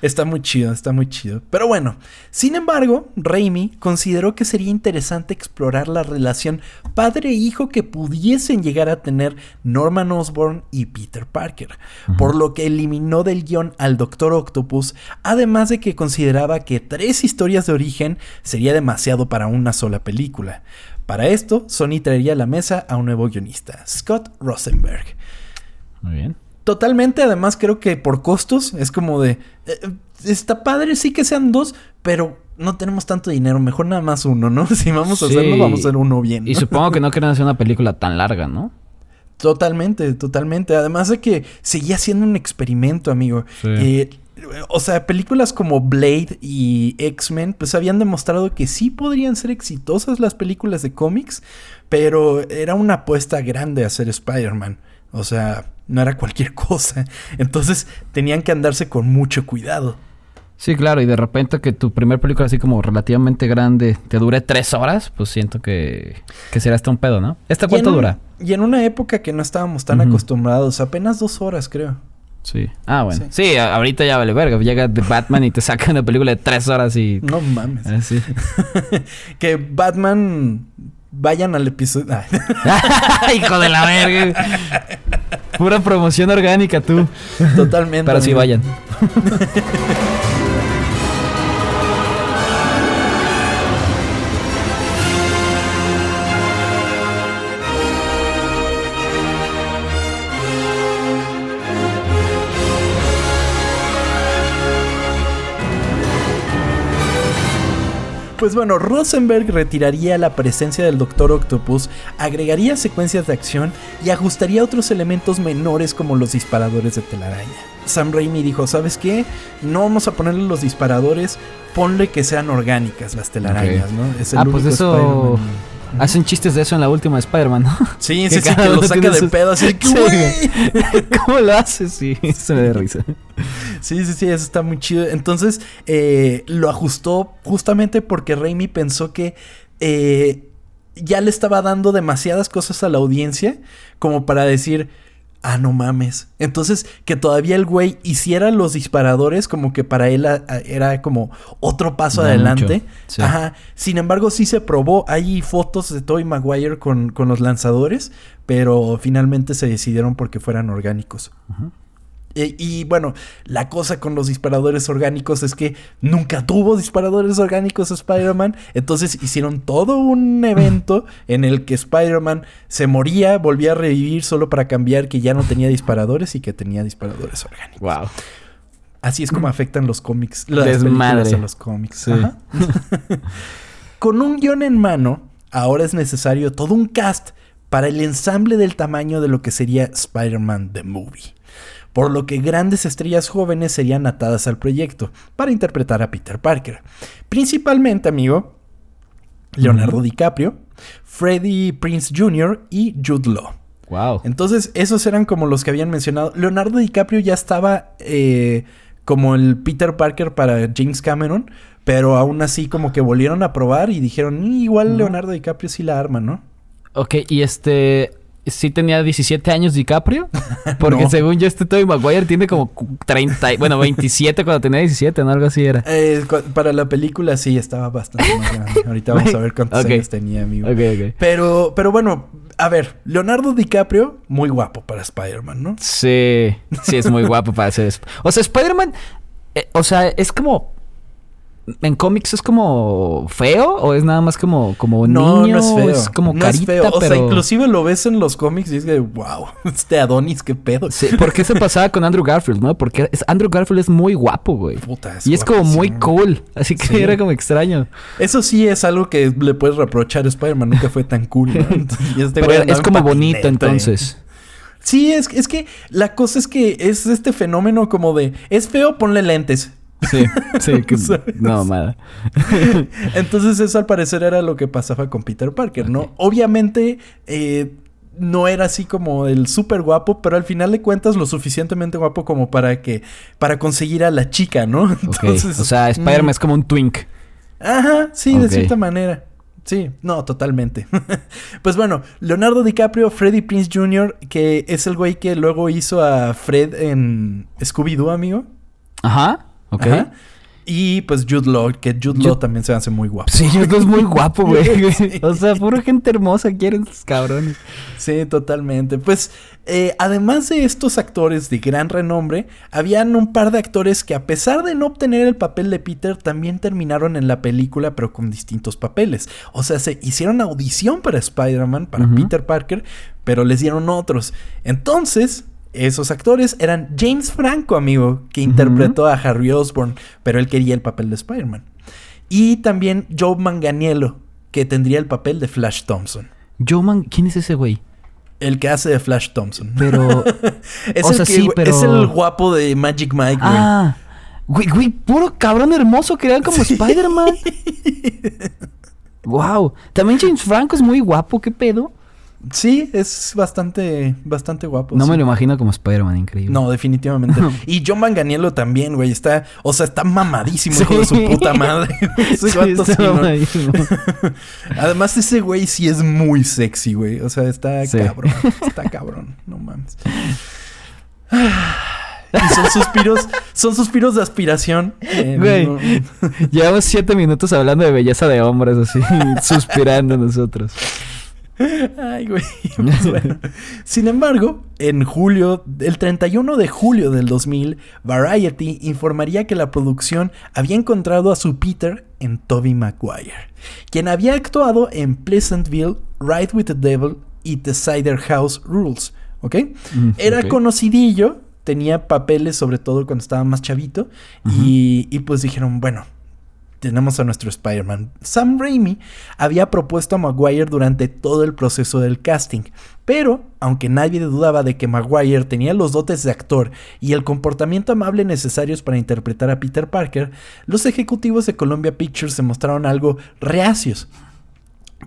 Está muy chido, está muy chido. Pero bueno, sin embargo, Raimi consideró que sería interesante explorar la relación padre-hijo que pudiesen llegar a tener Norman Osborn y Peter Parker, por lo que eliminó del guion al Doctor Octopus, además de que consideraba que tres historias de origen sería demasiado para una sola película. Para esto, Sony traería a la mesa a un nuevo guionista, Scott Rosenberg. Muy bien. Totalmente, además creo que por costos es como de... Eh, está padre, sí que sean dos, pero no tenemos tanto dinero, mejor nada más uno, ¿no? Si vamos a hacerlo, vamos a hacer uno bien. Y supongo que no quieren hacer una película tan larga, ¿no? Totalmente, totalmente. Además de que seguía siendo un experimento, amigo. Eh, o sea, películas como Blade y X-Men, pues habían demostrado que sí podrían ser exitosas las películas de cómics, pero era una apuesta grande hacer Spider-Man. O sea, no era cualquier cosa. Entonces tenían que andarse con mucho cuidado. Sí, claro, y de repente que tu primer película así como relativamente grande te dure tres horas, pues siento que, que será hasta un pedo, ¿no? ¿Esta cuánto dura? Y en una época que no estábamos tan acostumbrados, apenas dos horas creo. Sí. Ah, bueno. Sí. ahorita ya vale verga. Llega The Batman y te saca una película de tres horas y... No mames. Ah, sí. que Batman vayan al episodio. Hijo de la verga. Pura promoción orgánica tú. Totalmente. Pero sí vayan. Pues bueno, Rosenberg retiraría la presencia del Doctor Octopus, agregaría secuencias de acción y ajustaría otros elementos menores como los disparadores de telaraña. Sam Raimi dijo, ¿sabes qué? No vamos a ponerle los disparadores, ponle que sean orgánicas las telarañas, ¿no? Es el ah, pues eso... Hacen chistes de eso en la última Spider-Man, ¿no? Sí, sí, sí, que lo saca de pedo así. ¿Cómo lo hace? Sí, se me da risa. Sí, sí, sí, eso está muy chido. Entonces, eh, lo ajustó justamente porque Raimi pensó que eh, ya le estaba dando demasiadas cosas a la audiencia como para decir Ah, no mames. Entonces, que todavía el güey hiciera los disparadores como que para él era como otro paso adelante. Ajá. Sin embargo, sí se probó. Hay fotos de Toy Maguire con, con los lanzadores, pero finalmente se decidieron porque fueran orgánicos. Ajá. Eh, y bueno, la cosa con los disparadores orgánicos es que nunca tuvo disparadores orgánicos Spider-Man. Entonces hicieron todo un evento en el que Spider-Man se moría, volvía a revivir solo para cambiar que ya no tenía disparadores y que tenía disparadores orgánicos. Wow. Así es como afectan los cómics, las películas a los cómics. con un guion en mano, ahora es necesario todo un cast para el ensamble del tamaño de lo que sería Spider-Man The Movie por lo que grandes estrellas jóvenes serían atadas al proyecto para interpretar a Peter Parker. Principalmente, amigo, Leonardo DiCaprio, Freddie Prince Jr. y Jude Law. Wow. Entonces, esos eran como los que habían mencionado. Leonardo DiCaprio ya estaba eh, como el Peter Parker para James Cameron, pero aún así como que volvieron a probar y dijeron, mm, igual Leonardo DiCaprio sí la arma, ¿no? Ok, y este, sí tenía 17 años DiCaprio. Porque según yo, este Tobey Maguire tiene como 30, bueno, 27 cuando tenía 17, ¿no? Algo así era. Eh, para la película sí estaba bastante más grande. Ahorita vamos a ver cuántos años tenía, amigo. Ok, ok. Pero, pero bueno, a ver, Leonardo DiCaprio, muy guapo para Spider-Man, ¿no? Sí, sí, es muy guapo para ser. O sea, Spider-Man, eh, o sea, es como en cómics es como feo o es nada más como como no, niño no es feo. es como no carita, es feo. o sea inclusive lo ves en los cómics y es que wow este Adonis qué pedo sí porque se pasaba con Andrew Garfield no porque Andrew Garfield es muy guapo güey. Puta, es y es como muy cool así que era como extraño. Eso sí es algo que le puedes reprochar a Spider-Man nunca fue tan cool y este Pero es como bonito entonces. Sí, es, es que la cosa es que es este fenómeno como de es feo, ponle lentes. Sí, sí, que, no, nada. Entonces eso al parecer era lo que pasaba con Peter Parker, ¿no? Obviamente, eh, no era así como el súper guapo, pero al final de cuentas lo suficientemente guapo como para que, para conseguir a la chica, ¿no? Entonces, o sea, Spider-Man mm. es como un twink. Ajá, sí, de cierta manera. Sí, no, totalmente. pues bueno, Leonardo DiCaprio, Freddy Prince Jr., que es el güey que luego hizo a Fred en Scooby-Doo, amigo. Ajá, ok. Y pues Jude Law, que Jude Law también se hace muy guapo. Sí, Jude Law es muy guapo, güey. O sea, pura gente hermosa quieren esos cabrones. Sí, totalmente. Pues eh, además de estos actores de gran renombre, habían un par de actores que a pesar de no obtener el papel de Peter, también terminaron en la película, pero con distintos papeles. O sea, se hicieron audición para Spider-Man, para Peter Parker, pero les dieron otros. Entonces, esos actores eran James Franco, amigo, que interpretó a Harry Osborn, pero él quería el papel de Spider-Man. Y también Joe Manganiello, que tendría el papel de Flash Thompson. Joe Man ¿quién es ese güey? El que hace de Flash Thompson. Pero. es, el sí, pero... es el guapo de Magic Mike, güey. Ah. Güey, güey, puro cabrón hermoso que era como Spider-Man. wow. También James Franco es muy guapo, ¿qué pedo? Sí, es bastante, bastante guapo. No me lo imagino como Spider-Man, increíble. No, definitivamente. y John Manganiello también, güey. Está, o sea, está mamadísimo, hijo de su puta madre. sí, Además, ese güey sí es muy sexy, güey. O sea, está cabrón. Está cabrón. No mames. Y son suspiros, son suspiros de aspiración. Güey, llevamos siete minutos hablando de belleza de hombres, así, suspirando nosotros. Ay, güey. Pues Sin embargo, en julio, el 31 de julio del 2000, Variety informaría que la producción había encontrado a su Peter en Toby Maguire, quien había actuado en Pleasantville, Ride with the Devil y The Cider House Rules. ¿Ok? Mm, Era conocidillo, tenía papeles sobre todo cuando estaba más chavito, y, y pues dijeron, bueno, tenemos a nuestro Spider-Man. Sam Raimi había propuesto a Maguire durante todo el proceso del casting, pero aunque nadie dudaba de que Maguire tenía los dotes de actor y el comportamiento amable necesarios para interpretar a Peter Parker, los ejecutivos de Columbia Pictures se mostraron algo reacios.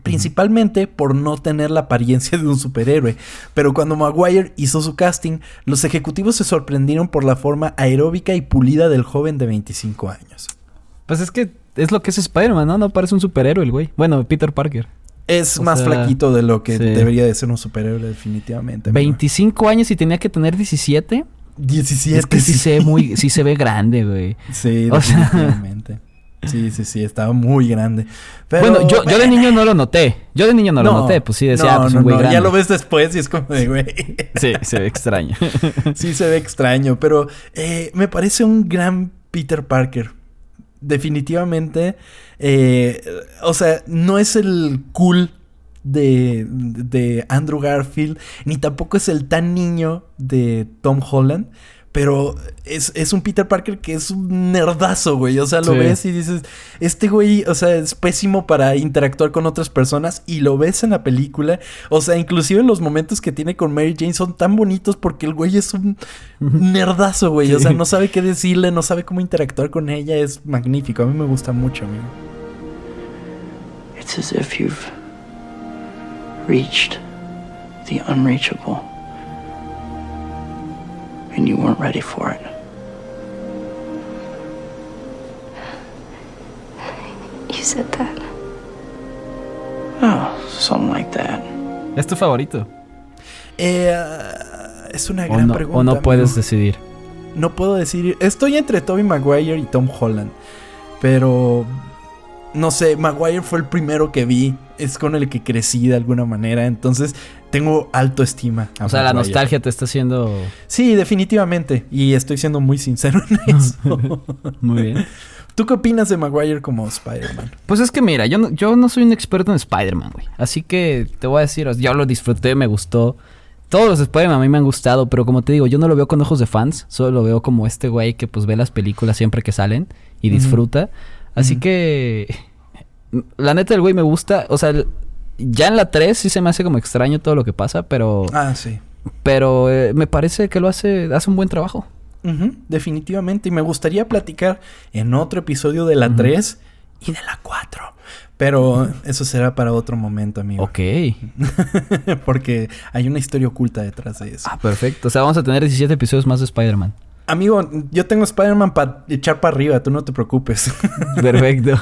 Principalmente por no tener la apariencia de un superhéroe. Pero cuando Maguire hizo su casting, los ejecutivos se sorprendieron por la forma aeróbica y pulida del joven de 25 años. Pues es que es lo que es Spider-Man, ¿no? No parece un superhéroe el güey. Bueno, Peter Parker. Es más flaquito de lo que debería de ser un superhéroe, definitivamente. 25 años y tenía que tener 17. 17. Es que sí, se ve muy, sí se ve grande, güey. Sí, definitivamente. Sí, sí, sí, estaba muy grande. bueno, yo, yo de niño no lo noté. Yo de niño no, lo noté, pues sí decía, pues un güey grande. Ya lo ves después y es como de güey. Sí, se ve extraño. sí, se ve extraño, pero eh, me parece un gran Peter Parker definitivamente, eh, o sea, no es el cool de, de Andrew Garfield, ni tampoco es el tan niño de Tom Holland. Pero es, un Peter Parker que es un nerdazo, güey. O sea, lo ves y dices, este güey, o sea, es pésimo para interactuar con otras personas y lo ves en la película. O sea, inclusive los momentos que tiene con Mary Jane son tan bonitos porque el güey es un nerdazo, güey. O sea, no sabe qué decirle, no sabe cómo interactuar con ella. Es magnífico. A mí me gusta mucho, amigo. It's as if you've reached the unreachable. And you weren't ready for it. You said that. Oh, something like that. ¿Es tu favorito? Eh, es una gran no, pregunta. O no puedes decidir. No puedo decir. Estoy entre Tobey Maguire y Tom Holland. Pero. No sé, Maguire fue el primero que vi. Es con el que crecí de alguna manera. Entonces, tengo alto estima. o sea, la nostalgia te está haciendo. Sí, definitivamente. Y estoy siendo muy sincero en eso. muy bien. ¿Tú qué opinas de Maguire como Spider-Man? Pues es que mira, yo no, yo no soy un experto en Spider-Man, güey. Así que te voy a decir, yo lo disfruté, me gustó. Todos los Spider-Man a mí me han gustado, pero como te digo, yo no lo veo con ojos de fans. Solo lo veo como este güey que pues ve las películas siempre que salen y disfruta. Así que... La neta del güey me gusta. O sea, ya en la 3 sí se me hace como extraño todo lo que pasa, pero... Ah, sí. Pero eh, me parece que lo hace, hace un buen trabajo. definitivamente. Y me gustaría platicar en otro episodio de la 3 y de la 4. Pero eso será para otro momento, amigo. Ok. Porque hay una historia oculta detrás de eso. Ah, perfecto. O sea, vamos a tener 17 episodios más de Spider-Man. Amigo, yo tengo Spider-Man para echar para arriba, tú no te preocupes. Perfecto.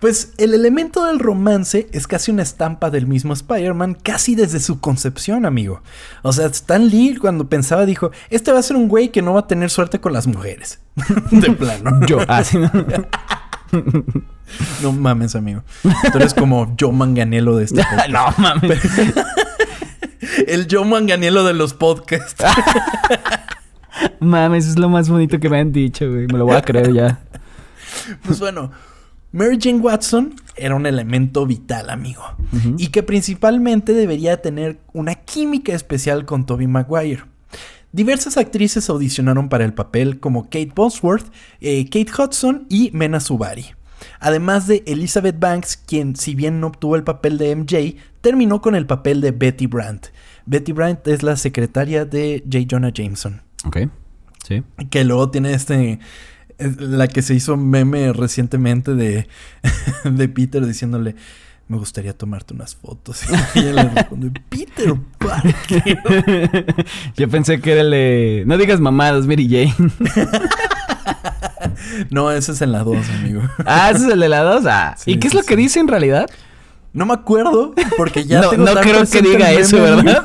Pues el elemento del romance es casi una estampa del mismo Spider-Man, casi desde su concepción, amigo. O sea, Stan Lee cuando pensaba dijo, este va a ser un güey que no va a tener suerte con las mujeres. de plano. Yo, así no. No mames, amigo. Tú eres como Joe Manganelo de este podcast. no mames. El Joe Manganelo de los podcasts. Mames, es lo más bonito que me han dicho, güey. Me lo voy a creer ya. Pues bueno, Mary Jane Watson era un elemento vital, amigo. Y que principalmente debería tener una química especial con Tobey Maguire. Diversas actrices audicionaron para el papel como Kate Bosworth, eh, Kate Hudson y Mena Subari. Además de Elizabeth Banks, quien si bien no obtuvo el papel de MJ, terminó con el papel de Betty Brandt. Betty Brandt es la secretaria de J. Jonah Jameson. Ok, sí. Que luego tiene este... es La que se hizo meme recientemente de, de Peter diciéndole... Me gustaría tomarte unas fotos. Y ella le responde, Peter Parker. Yo pensé que era el de... No digas mamadas, Mary Jane. No, ese es en la 2, amigo. ah, ese es el de la 2. Ah. Sí, ¿Y qué es sí, lo que dice en realidad? No me acuerdo, porque ya no tengo no creo que diga eso. ¿verdad?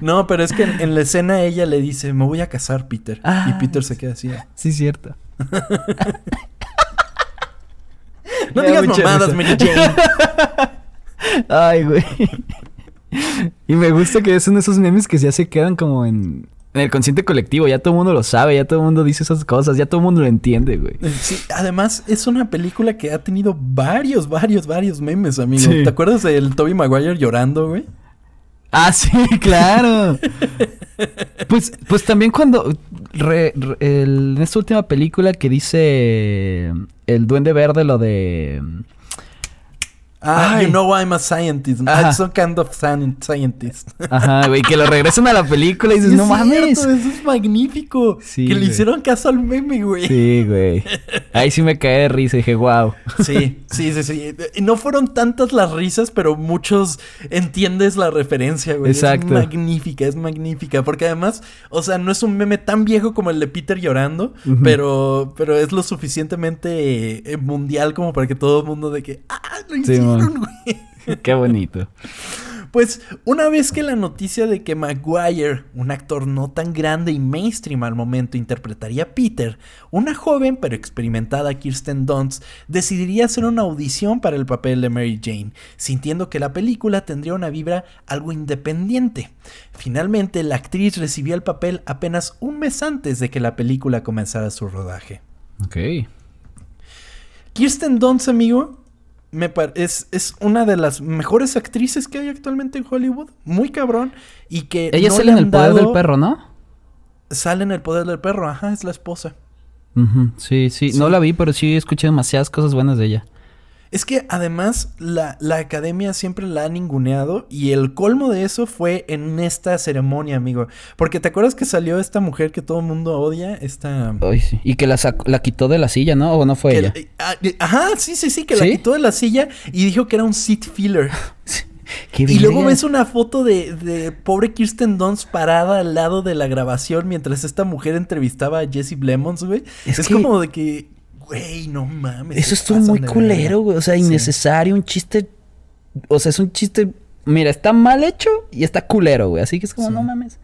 No, pero es que en, en la escena ella le dice, me voy a casar, Peter. Ah, y Peter se queda así. sí, cierto. No Me digas mamadas. Mary Jane. Ay, güey. Y me gusta que son esos memes que ya se quedan como en, en el consciente colectivo. Ya todo el mundo lo sabe, ya todo el mundo dice esas cosas, ya todo el mundo lo entiende, güey. Sí, además es una película que ha tenido varios, varios, varios memes, amigo. Sí. ¿Te acuerdas del Toby Maguire llorando, güey? Ah, sí, claro. pues, pues también cuando re- re- el- en esta última película que dice el Duende Verde lo de Ah, Ay. you know I'm a scientist. Ajá. I'm some kind of scien- scientist. Ajá, güey, que lo regresan a la película y dices, Sí, no es mames. cierto, eso es magnífico. Sí, que le hicieron caso al meme, güey. Sí, güey. Ahí sí me caí de risa y dije, wow. Sí, sí, sí, sí. No fueron tantas las risas, pero muchos entiendes la referencia, güey. Exacto. Es magnífica, es magnífica. Porque además, o sea, no es un meme tan viejo como el de Peter llorando, pero, pero es lo suficientemente eh, mundial como para que todo el mundo de que, ah, lo Sí, güey. Qué bonito. Pues una vez que la noticia de que Maguire, un actor no tan grande y mainstream al momento, interpretaría a Peter, una joven pero experimentada Kirsten Dunst decidiría hacer una audición para el papel de Mary Jane, sintiendo que la película tendría una vibra algo independiente. Finalmente, la actriz recibió el papel apenas un mes antes de que la película comenzara su rodaje. Ok. Kirsten Dunst, amigo, me es, es una de las mejores actrices que hay actualmente en Hollywood. Muy cabrón. Y que. Ella no sale le en el poder dado- del perro, ¿no? Sale en el poder del perro, ajá, es la esposa. Ujú, Sí, sí, Sí. No la vi, pero sí escuché demasiadas cosas buenas de ella. Es que además la, la academia siempre la ha ninguneado y el colmo de eso fue en esta ceremonia, amigo. Porque te acuerdas que salió esta mujer que todo el mundo odia, esta... Ay, sí. Y que la, sacó- la quitó de la silla, ¿no? ¿O no fue que- ella? ah, eh, ajá, sí, sí, sí, que la quitó de la silla y dijo que era un seat filler. Qué Y luego ves una foto de, de pobre Kirsten Dunst parada al lado de la grabación mientras esta mujer entrevistaba a Jesse Plemons, güey. Es Es, que- como de que, güey, no mames. Eso estuvo muy culero, güey. O sea, Sí. innecesario, un chiste. O sea, es un chiste. Mira, está mal hecho y está culero, güey. Así que es como, Sí. no mames.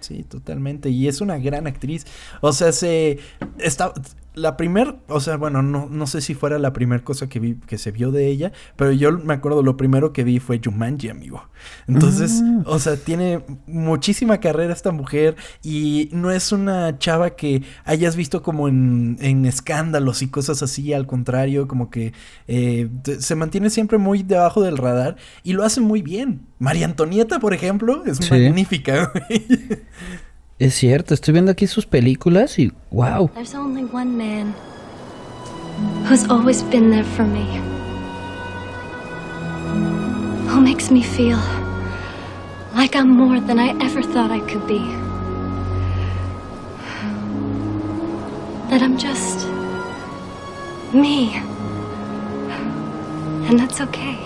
Sí, totalmente. Y es una gran actriz. O sea, se. Está. La primer, o sea, bueno, no, no sé si fuera la primera cosa que vi, que se vio de ella, pero yo me acuerdo, lo primero que vi fue Jumanji, amigo. Entonces, Ah. o sea, tiene muchísima carrera esta mujer y no es una chava que hayas visto como en, en escándalos y cosas así, al contrario, como que eh, se mantiene siempre muy debajo del radar y lo hace muy bien. María Antonieta, por ejemplo, es Sí. magnífica, güey. Es cierto, estoy viendo aquí sus películas y wow. There's only one man who's always been there for me. Who makes me feel like I'm more than I ever thought I could be. That I'm just me. And that's okay.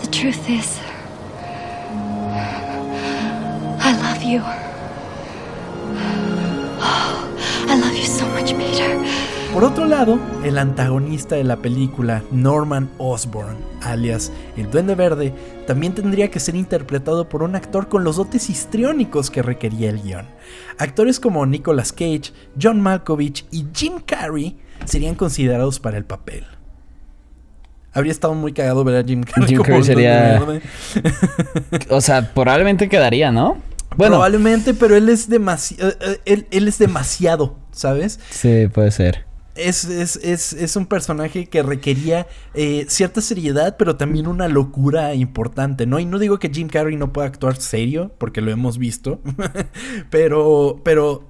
The truth is, you. I love you so much, Peter. Por otro lado, el antagonista de la película, Norman Osborn, alias el Duende Verde, también tendría que ser interpretado por un actor con los dotes histriónicos que requería el guion. Actores como Nicolas Cage, John Malkovich y Jim Carrey serían considerados para el papel. Habría estado muy cagado ver a Jim Carrey. Jim como Carrey el Duende sería- Verde. O sea, probablemente quedaría, ¿no? Bueno, Probablemente, pero él es demasiado. él, él es demasiado, ¿sabes? sí, puede ser. Es, es, es, es un personaje que requería eh, cierta seriedad, pero también una locura importante, ¿no? Y no digo que Jim Carrey no pueda actuar serio, porque lo hemos visto, pero, pero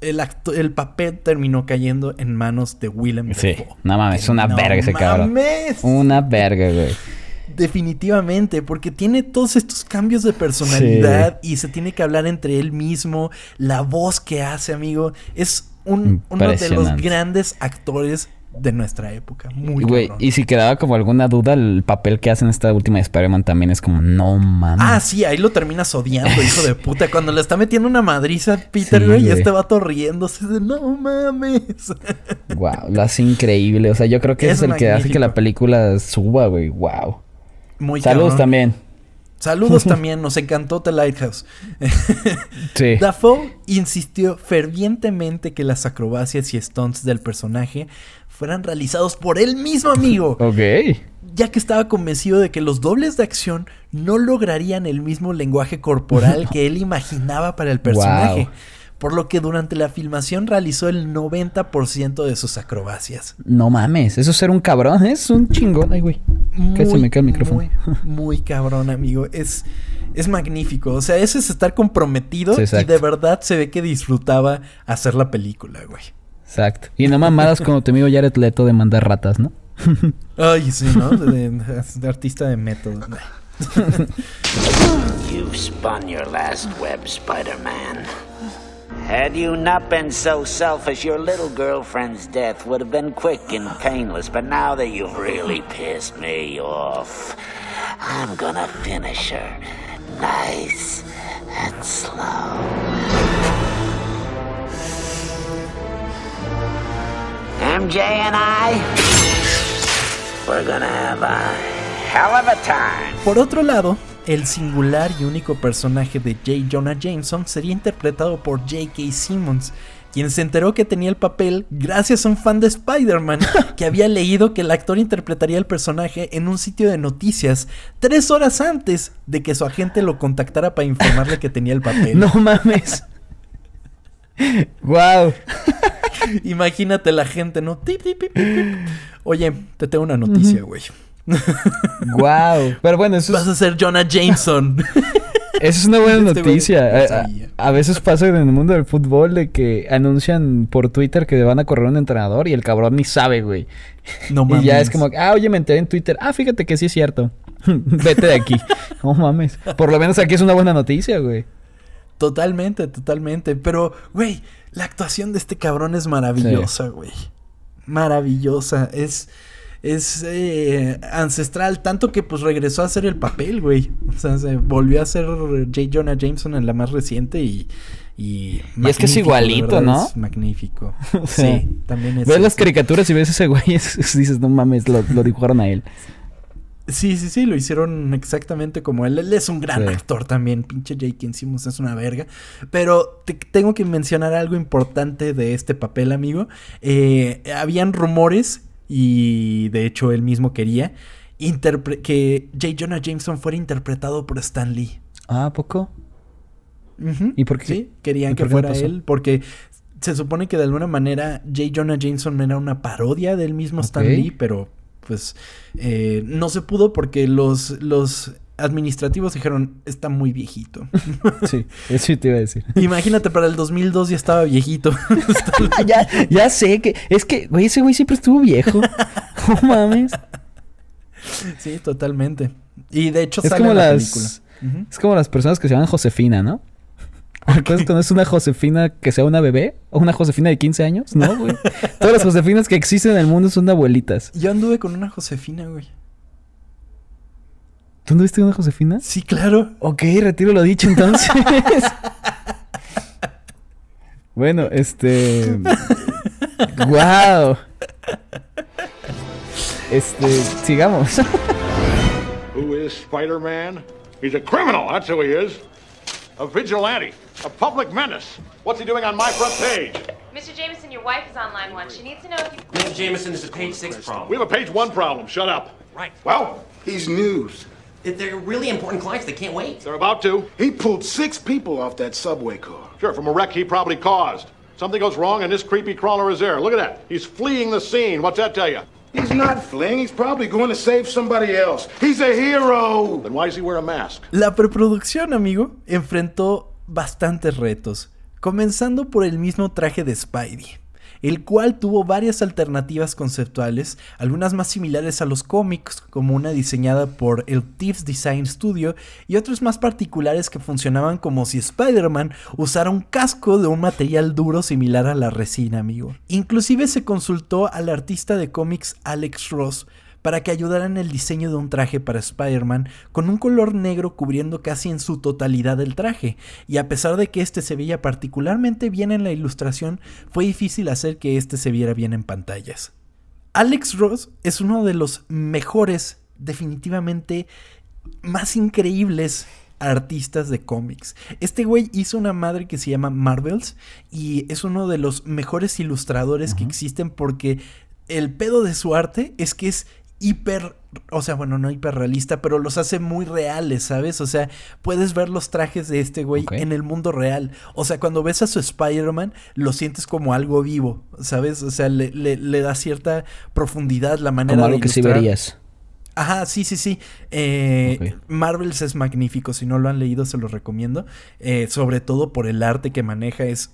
el, acto- el papel terminó cayendo en manos de Willem Sí, no mames, una no verga ese cabrón. mames. Una verga, güey. Definitivamente, porque tiene todos estos cambios de personalidad y se tiene que hablar entre él mismo, la voz que hace, amigo, es un, uno de los grandes actores de nuestra época. Muy Güey, y si quedaba como alguna duda, el papel que hace en esta última de Spider-Man también es como, no mames. Ah, sí, ahí lo terminas odiando, hijo de puta. Cuando le está metiendo una madriza a Peter, Sí, güey, y este vato riéndose de no mames. Wow, lo hace increíble. O sea, yo creo que Es es, el que hace que la película suba, güey. Wow. Muy Saludos cabrón. también. Saludos también, nos encantó The Lighthouse. Sí. Dafoe insistió fervientemente que las acrobacias y stunts del personaje fueran realizados por él mismo, amigo, Ok. ya que estaba convencido de que los dobles de acción no lograrían el mismo lenguaje corporal que él imaginaba para el personaje. Wow. Por lo que durante la filmación realizó el 90% de sus acrobacias. No mames, eso es ser un cabrón, es un chingón. Ay, güey. Casi me cae el micrófono. Muy, muy cabrón, amigo. Es, es magnífico. O sea, eso es estar comprometido Sí, y de verdad se ve que disfrutaba hacer la película, güey. Exacto. Y no mamadas como tu amigo Jared Leto de mandar ratas, ¿no? Ay, sí, ¿no? De, de- de artista de método. You've spun your last web, Spider Man. Had you not been so selfish, your little girlfriend's death would have been quick and painless. But now that you've really pissed me off, I'm gonna finish her nice and slow. MJ and I, we're gonna have a hell of a time. Por otro lado, el singular y único personaje de J. Jonah Jameson sería interpretado por J.K. Simmons, quien se enteró que tenía el papel gracias a un fan de Spider-Man que había leído que el actor interpretaría el personaje en un sitio de noticias tres horas antes de que su agente lo contactara para informarle que tenía el papel. No mames. wow. Imagínate la gente, ¿no? Oye, te tengo una noticia, güey. Wow. Pero bueno, eso Vas es, a ser Jonah Jameson. eso es una buena Este noticia. no A- veces pasa en el mundo del fútbol de que anuncian por Twitter que van a correr un entrenador y el cabrón ni sabe, güey. No Y ya mames. es como, ah, oye, me enteré en Twitter. Ah, fíjate que sí es cierto. Vete de aquí. No mames. Por lo menos aquí es una buena noticia, güey. Totalmente, totalmente. Pero, güey, la actuación de este cabrón es maravillosa, güey. Maravillosa. Es. Es eh, ancestral, tanto que pues regresó a hacer el papel, güey. O sea, se volvió a ser J. Jonah Jameson en la más reciente y. Y, Y es que es igualito, ¿no? Es magnífico. O sea, sí, también es. Ves las eso. caricaturas y ves ese güey y es- es- dices, no mames, lo, lo dibujaron a él. Sí, sí, sí, lo hicieron exactamente como él. Él es un gran Sí. actor también. Pinche J.K. Simmons es una verga. Pero te- tengo que mencionar algo importante de este papel, amigo. Eh, habían rumores, y de hecho él mismo quería, que J. Jonah Jameson fuera interpretado por Stan Lee. Ah, ¿a poco? ¿Y por qué? Sí, querían ¿Y que fuera él, porque se supone que de alguna manera J. Jonah Jameson era una parodia del mismo Stan. Lee, pero pues eh, no se pudo porque los, los administrativos dijeron, está muy viejito. Sí, eso te iba a decir. Imagínate, para el 2002 ya estaba viejito. Ya, ya sé que. Es que, güey, ese güey siempre estuvo viejo. No mames. sí, totalmente. Y de hecho Es sale como la las. película. Es como las personas que se llaman Josefina, ¿no? ¿Acaso conoces una Josefina que sea una bebé? ¿O una Josefina de 15 años? No, güey. Todas las Josefinas que existen en el mundo son de abuelitas. Yo anduve con una Josefina, güey. ¿Tú anduviste con una Josefina? Sí, claro. Ok, retiro lo dicho entonces. bueno, este. ¡Wow! Este, sigamos. Who is Spider Man? He's a criminal, that's who he is. A vigilante, a public menace. What's he doing on my front page? Mr. Jameson, your wife is on line one. She needs to know if you. Mr. Jameson, there's a page six problem. We have a page one problem. Shut up. Right. Well, He's news. If They're really important clients. They can't wait. they're about to. He pulled six people off that subway car. Sure, from a wreck he probably caused. Something goes wrong and this creepy crawler is there. Look at that. He's fleeing the scene. What's that tell you? He's not fleeing. He's probably going to save somebody else. He's a hero. Then why does he wear a mask? La preproducción, amigo, enfrentó bastantes retos, comenzando por el mismo traje de Spidey, el cual tuvo varias alternativas conceptuales, algunas más similares a los cómics, como una diseñada por el Thieves Design Studio, y otras más particulares que funcionaban como si Spider-Man usara un casco de un material duro similar a la resina, amigo. Inclusive se consultó al artista de cómics Alex Ross, para que ayudara en el diseño de un traje para Spider-Man con un color negro cubriendo casi en su totalidad el traje, y a pesar de que este se veía particularmente bien en la ilustración, fue difícil hacer que este se viera bien en pantallas. Alex Ross es uno de los mejores, definitivamente más increíbles artistas de cómics. Este güey hizo una madre que se llama Marvels y es uno de los mejores ilustradores que existen porque el pedo de su arte es que es hiper, o sea, bueno, no hiperrealista, pero los hace muy reales, ¿sabes? O sea, puedes ver los trajes de este güey en el mundo real. O sea, cuando ves a su Spider-Man, lo sientes como algo vivo, ¿sabes? O sea, le, le- le da cierta profundidad la manera Como de algo que sí verías. Ajá, sí, sí, sí. Eh. Marvels es magnífico. Si no lo han leído, se lo recomiendo. Eh, sobre todo por el arte que maneja. Es,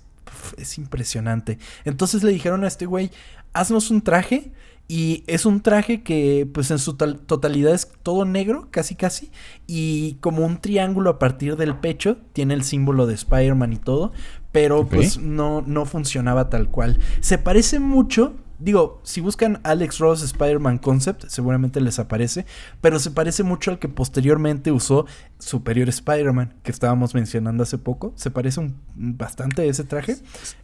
es impresionante. Entonces le dijeron a este güey, haznos un traje. Y es un traje que, pues en su tal- totalidad es todo negro, casi casi. Y como un triángulo a partir del pecho. Tiene el símbolo de Spider-Man y todo. Pero pues no, no funcionaba tal cual. Se parece mucho. Digo, si buscan Alex Ross Spider-Man Concept, seguramente les aparece. Pero se parece mucho al que posteriormente usó Superior Spider-Man, que estábamos mencionando hace poco. Se parece un, bastante a ese traje.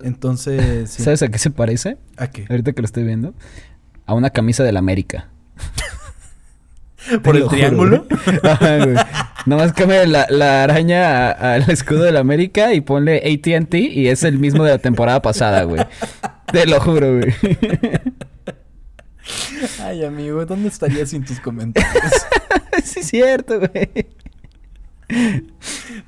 Entonces, sí. ¿Sabes a qué se parece? ¿a qué? Ahorita que lo estoy viendo. A una camisa del América. ¿Por el triángulo? Ajá, güey. Nomás cambia la, la araña al escudo del América y ponle ATT y es el mismo de la temporada pasada, güey. Te lo juro, güey. Ay, amigo, ¿dónde estarías sin tus comentarios? sí, es cierto, güey.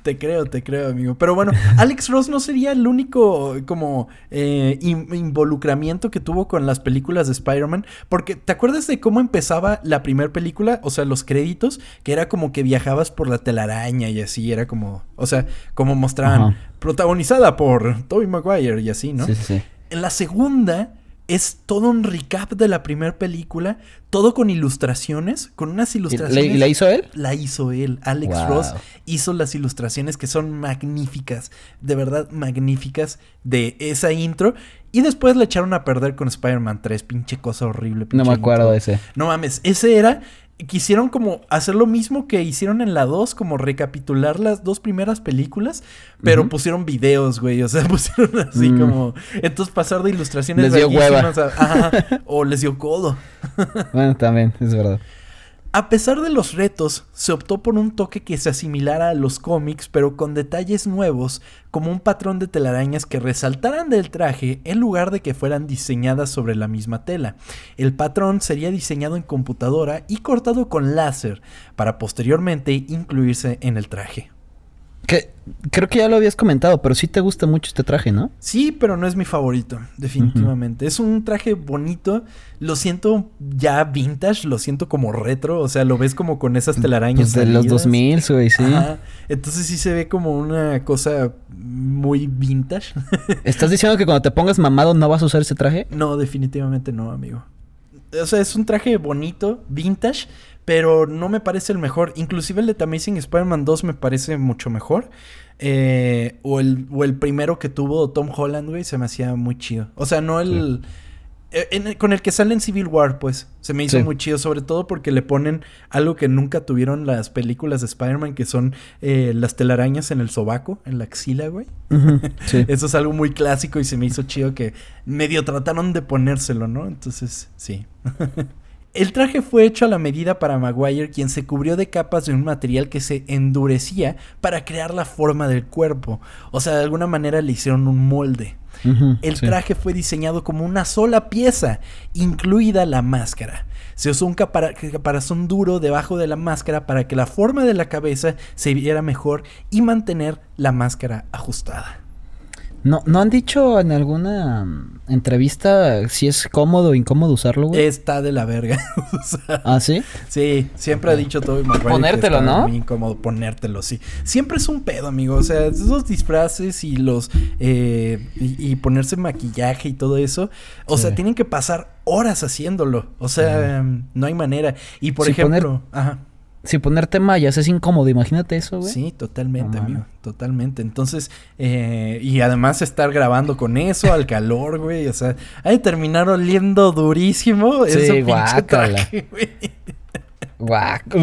Te creo, te creo, amigo. Pero bueno, Alex Ross no sería el único como eh, in- involucramiento que tuvo con las películas de Spider-Man. Porque, ¿te acuerdas de cómo empezaba la primera película? O sea, los créditos, que era como que viajabas por la telaraña y así, era como, o sea, como mostraban, Ajá. protagonizada por Tobey Maguire y así, ¿no? Sí, sí, sí. En la segunda es todo un recap de la primera película, todo con ilustraciones, con unas ¿Y ilustraciones. la- y la hizo él? La hizo él. Alex Wow. Ross hizo las ilustraciones que son magníficas, de verdad magníficas de esa intro. Y después le echaron a perder con Spider-Man 3, pinche cosa horrible. No me acuerdo intro. de ese. No mames, ese era. Quisieron como hacer lo mismo que hicieron en la 2, como recapitular las dos primeras películas, pero pusieron videos, güey, o sea, pusieron así Mm. como... Entonces pasar de ilustraciones... Les dio hueva. a- ajá, o les dio codo. Bueno, también, es verdad. A pesar de los retos, se optó por un toque que se asimilara a los cómics, pero con detalles nuevos, como un patrón de telarañas que resaltaran del traje en lugar de que fueran diseñadas sobre la misma tela. El patrón sería diseñado en computadora y cortado con láser, para posteriormente incluirse en el traje. Que, creo que ya lo habías comentado, pero sí te gusta mucho este traje, ¿no? Sí, pero no es mi favorito, definitivamente. Es un traje bonito, lo siento ya vintage, lo siento como retro, o sea, lo ves como con esas telarañas. Pues de los salidas. 2000, güey, sí. Ajá. Entonces sí se ve como una cosa muy vintage. ¿Estás diciendo que cuando te pongas mamado no vas a usar ese traje? no, definitivamente no, amigo. O sea, es un traje bonito, vintage, pero no me parece el mejor. Inclusive el de The Amazing Spider-Man 2 me parece mucho mejor. eh, o, el, o el primero que tuvo Tom Holland, güey, se me hacía muy chido. O sea, no el... eh, en- con el que sale en Civil War, pues, se me hizo Sí. muy chido, sobre todo porque le ponen algo que nunca tuvieron las películas de Spider-Man, que son eh, las telarañas en el sobaco, en la axila, güey. Sí. Eso es algo muy clásico y se me hizo chido que medio trataron de ponérselo, ¿no? Entonces, sí. El traje fue hecho a la medida para Maguire, quien se cubrió de capas de un material que se endurecía para crear la forma del cuerpo. O sea, de alguna manera le hicieron un molde. El sí. traje fue diseñado como una sola pieza, incluida la máscara. Se usó un capara- caparazón duro debajo de la máscara para que la forma de la cabeza se viera mejor y mantener la máscara ajustada. ¿No, ¿No han dicho en alguna entrevista si es cómodo o incómodo usarlo, güey? Está de la verga. ¿Ah, sí? sí, siempre ha dicho Tobey Maguire que Ponértelo, está ¿no? Muy incómodo ponértelo, sí. Siempre es un pedo, amigo. O sea, esos disfraces y los eh, y, y ponerse maquillaje y todo eso. O Sí. sea, tienen que pasar horas haciéndolo. O sea, em, no hay manera. Y por Si ejemplo, ajá. Si ponerte mallas es incómodo, imagínate eso, güey. Sí, totalmente, amigo. Totalmente. Entonces, eh, y además estar grabando con eso, al calor, güey. O sea, hay terminar oliendo durísimo Sí, pinche guácala. traje, güey. Guac.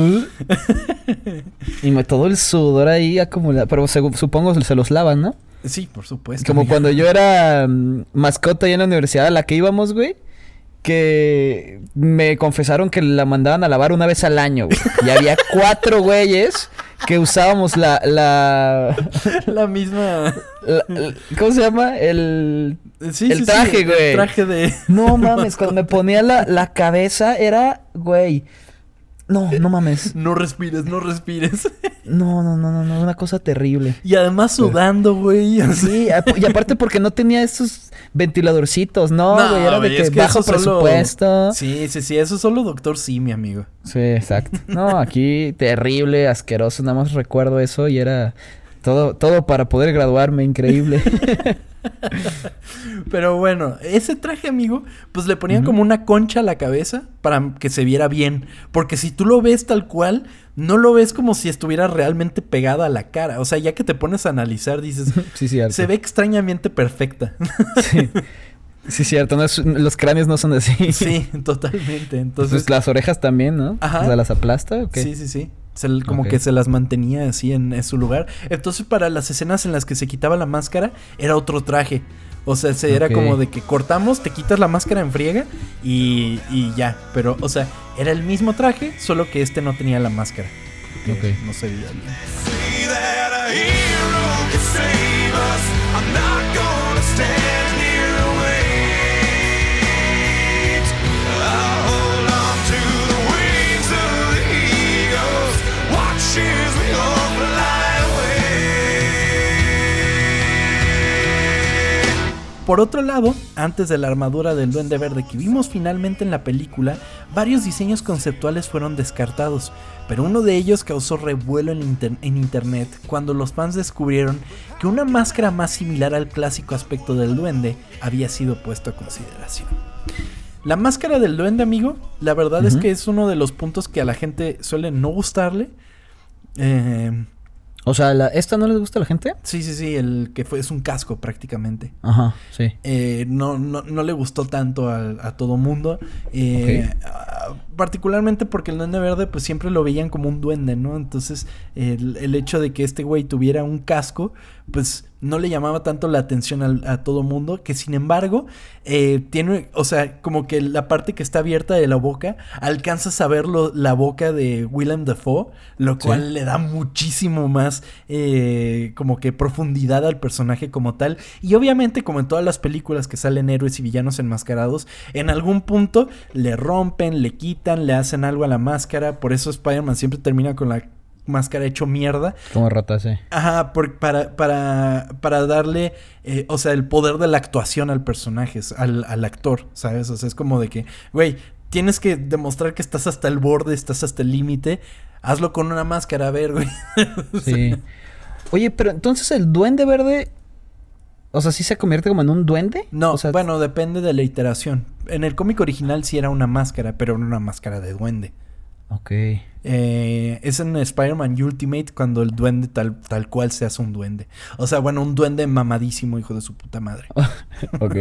y me, todo el sudor ahí acumulado. Pero segu- supongo se los lavan, ¿no? Sí, por supuesto. Como amigo. cuando yo era mm, mascota ahí en la universidad a la que íbamos, güey. Que me confesaron que la mandaban a lavar una vez al año, güey. Y había cuatro güeyes que usábamos la, la, La misma. la- la- ¿Cómo se llama? El... Sí, El sí, sí, traje, el güey. traje de. No mames, cuando me ponía la, la cabeza era, güey. No, no mames. No respires, no respires. No, no, no, no, no, una cosa terrible. Y además sudando, güey. Sí, y aparte porque no tenía esos ventiladorcitos, no, No, güey, era de que es que bajo solo- presupuesto. Sí, sí, sí. Eso es solo Doctor Sí, mi amigo. Sí, exacto. No, aquí terrible, asqueroso, nada más recuerdo eso y era todo, todo para poder graduarme, increíble. Pero bueno, ese traje, amigo, pues le ponían como una concha a la cabeza para que se viera bien. Porque si tú lo ves tal cual, no lo ves como si estuviera realmente pegada a la cara. O sea, ya que te pones a analizar, dices, sí, cierto. se ve extrañamente perfecta. Sí, sí cierto, no es- los cráneos no son así. sí, totalmente. Entonces, Pues las orejas también, ¿no? Ajá. O sea, las aplasta o qué? Sí, sí, sí. Se como que se las mantenía así en, en su lugar. Entonces, para las escenas en las que se quitaba la máscara, era otro traje. O sea, se era como de que cortamos, te quitas la máscara en friega y, y ya. Pero, o sea, era el mismo traje, solo que este no tenía la máscara. Que Ok. No se veía bien. Por otro lado, antes de la armadura del Duende Verde que vimos finalmente en la película, varios diseños conceptuales fueron descartados, pero uno de ellos causó revuelo en, inter- en internet cuando los fans descubrieron que una máscara más similar al clásico aspecto del duende había sido puesto a consideración. La máscara del duende, amigo, la verdad es que es uno de los puntos que a la gente suele no gustarle. Eh, O sea, la- ¿esta no les gusta a la gente? sí, sí, sí, el que fue es un casco prácticamente. Ajá, sí. Eh, no, no, no le gustó tanto a, todo mundo. eh, ah, particularmente porque el duende verde, pues siempre lo veían como un duende, ¿no? Entonces, el, el hecho de que este güey tuviera un casco, pues no le llamaba tanto la atención a todo mundo. Que sin embargo, eh, tiene, o sea, como que la parte que está abierta de la boca, alcanzas a ver lo- la boca de Willem Dafoe, lo Sí. cual le da muchísimo más eh, como que profundidad al personaje como tal. Y obviamente, como en todas las películas que salen héroes y villanos enmascarados, en algún punto le rompen, le quitan, le hacen algo a la máscara. Por eso Spider-Man siempre termina con la máscara hecho mierda. Como rata, sí. Ajá, por- para, para, para darle, eh, o sea, el poder de la actuación al personaje, al, al actor, ¿sabes? O sea, es como de que, güey, tienes que demostrar que estás hasta el borde, estás hasta el límite. Hazlo con una máscara, a ver, güey. Sí. Oye, pero entonces el duende verde. O sea, ¿sí se convierte como en un duende? No, O sea, bueno, depende de la iteración. En el cómic original sí era una máscara, pero no una máscara de duende. Ok. Eh, es en Spider-Man Ultimate cuando el duende tal, tal cual se hace un duende. O sea, bueno, un duende mamadísimo, hijo de su puta madre. ok.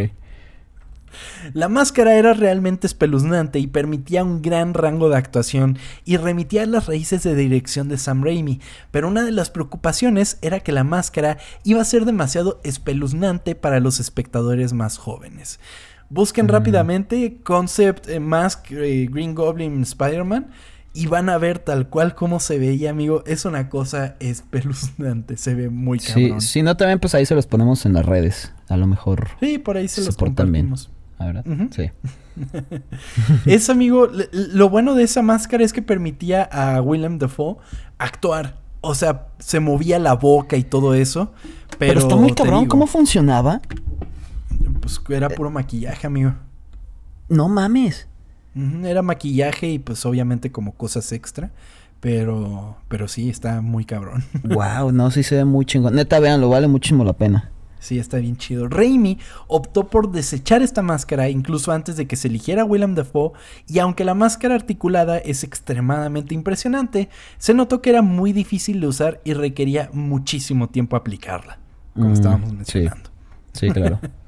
La máscara era realmente espeluznante y permitía un gran rango de actuación y remitía a las raíces de dirección de Sam Raimi, pero una de las preocupaciones era que la máscara iba a ser demasiado espeluznante para los espectadores más jóvenes. Busquen rápidamente Concept eh, Mask eh, Green Goblin Spider-Man y van a ver tal cual como se veía, amigo. Es una cosa espeluznante, se ve muy Sí, cabrón. si no, también pues ahí se los ponemos en las redes. A lo mejor Sí, por ahí se, los bien. Ah, ¿verdad? Sí. Es amigo, lo bueno de esa máscara es que permitía a Willem Dafoe actuar. O sea, se movía la boca y todo eso. Pero, Pero, está muy cabrón. digo, ¿Cómo funcionaba? Pues era puro maquillaje, amigo. No mames. Era maquillaje y pues obviamente como cosas extra. Pero, pero sí, está muy cabrón. wow, no, sí se ve muy chingón. Neta, véanlo, vale muchísimo la pena. Sí, está bien chido. Raimi optó por desechar esta máscara incluso antes de que se eligiera Willem Dafoe y aunque la máscara articulada es extremadamente impresionante, se notó que era muy difícil de usar y requería muchísimo tiempo aplicarla, como Mm, estábamos sí. mencionando. Sí, claro.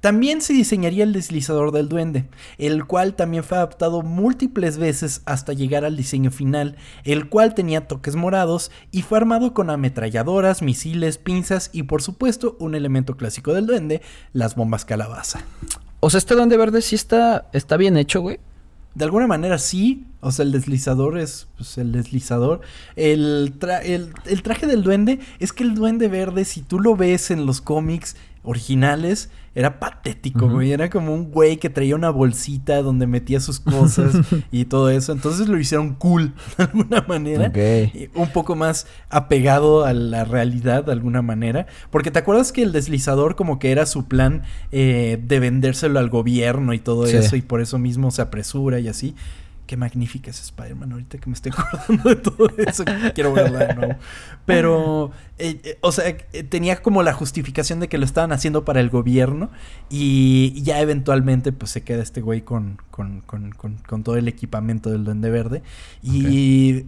También se diseñaría el deslizador del duende, el cual también fue adaptado múltiples veces hasta llegar al diseño final, el cual tenía toques morados y fue armado con ametralladoras, misiles, pinzas y por supuesto un elemento clásico del duende, las bombas calabaza. o sea, este duende verde sí está, está bien hecho, güey. De alguna manera sí, o sea, el deslizador es pues, el deslizador. El, tra- el, el traje del duende es que el duende verde, si tú lo ves en los cómics originales, era patético, güey. Era como un güey que traía una bolsita donde metía sus cosas y todo eso. Entonces lo hicieron cool, de alguna manera. Y Un poco más apegado a la realidad, de alguna manera. Porque te acuerdas que el deslizador como que era su plan eh, de vendérselo al gobierno y todo Sí. eso. Y por eso mismo se apresura y así. Qué magnífica es Spider-Man. Ahorita que me estoy acordando de todo eso. Quiero verla de nuevo. Pero, eh, eh, o sea, eh, tenía como la justificación de que lo estaban haciendo para el gobierno. Y ya eventualmente, pues se queda este güey con, con, con, con, con todo el equipamiento del Duende Verde. Y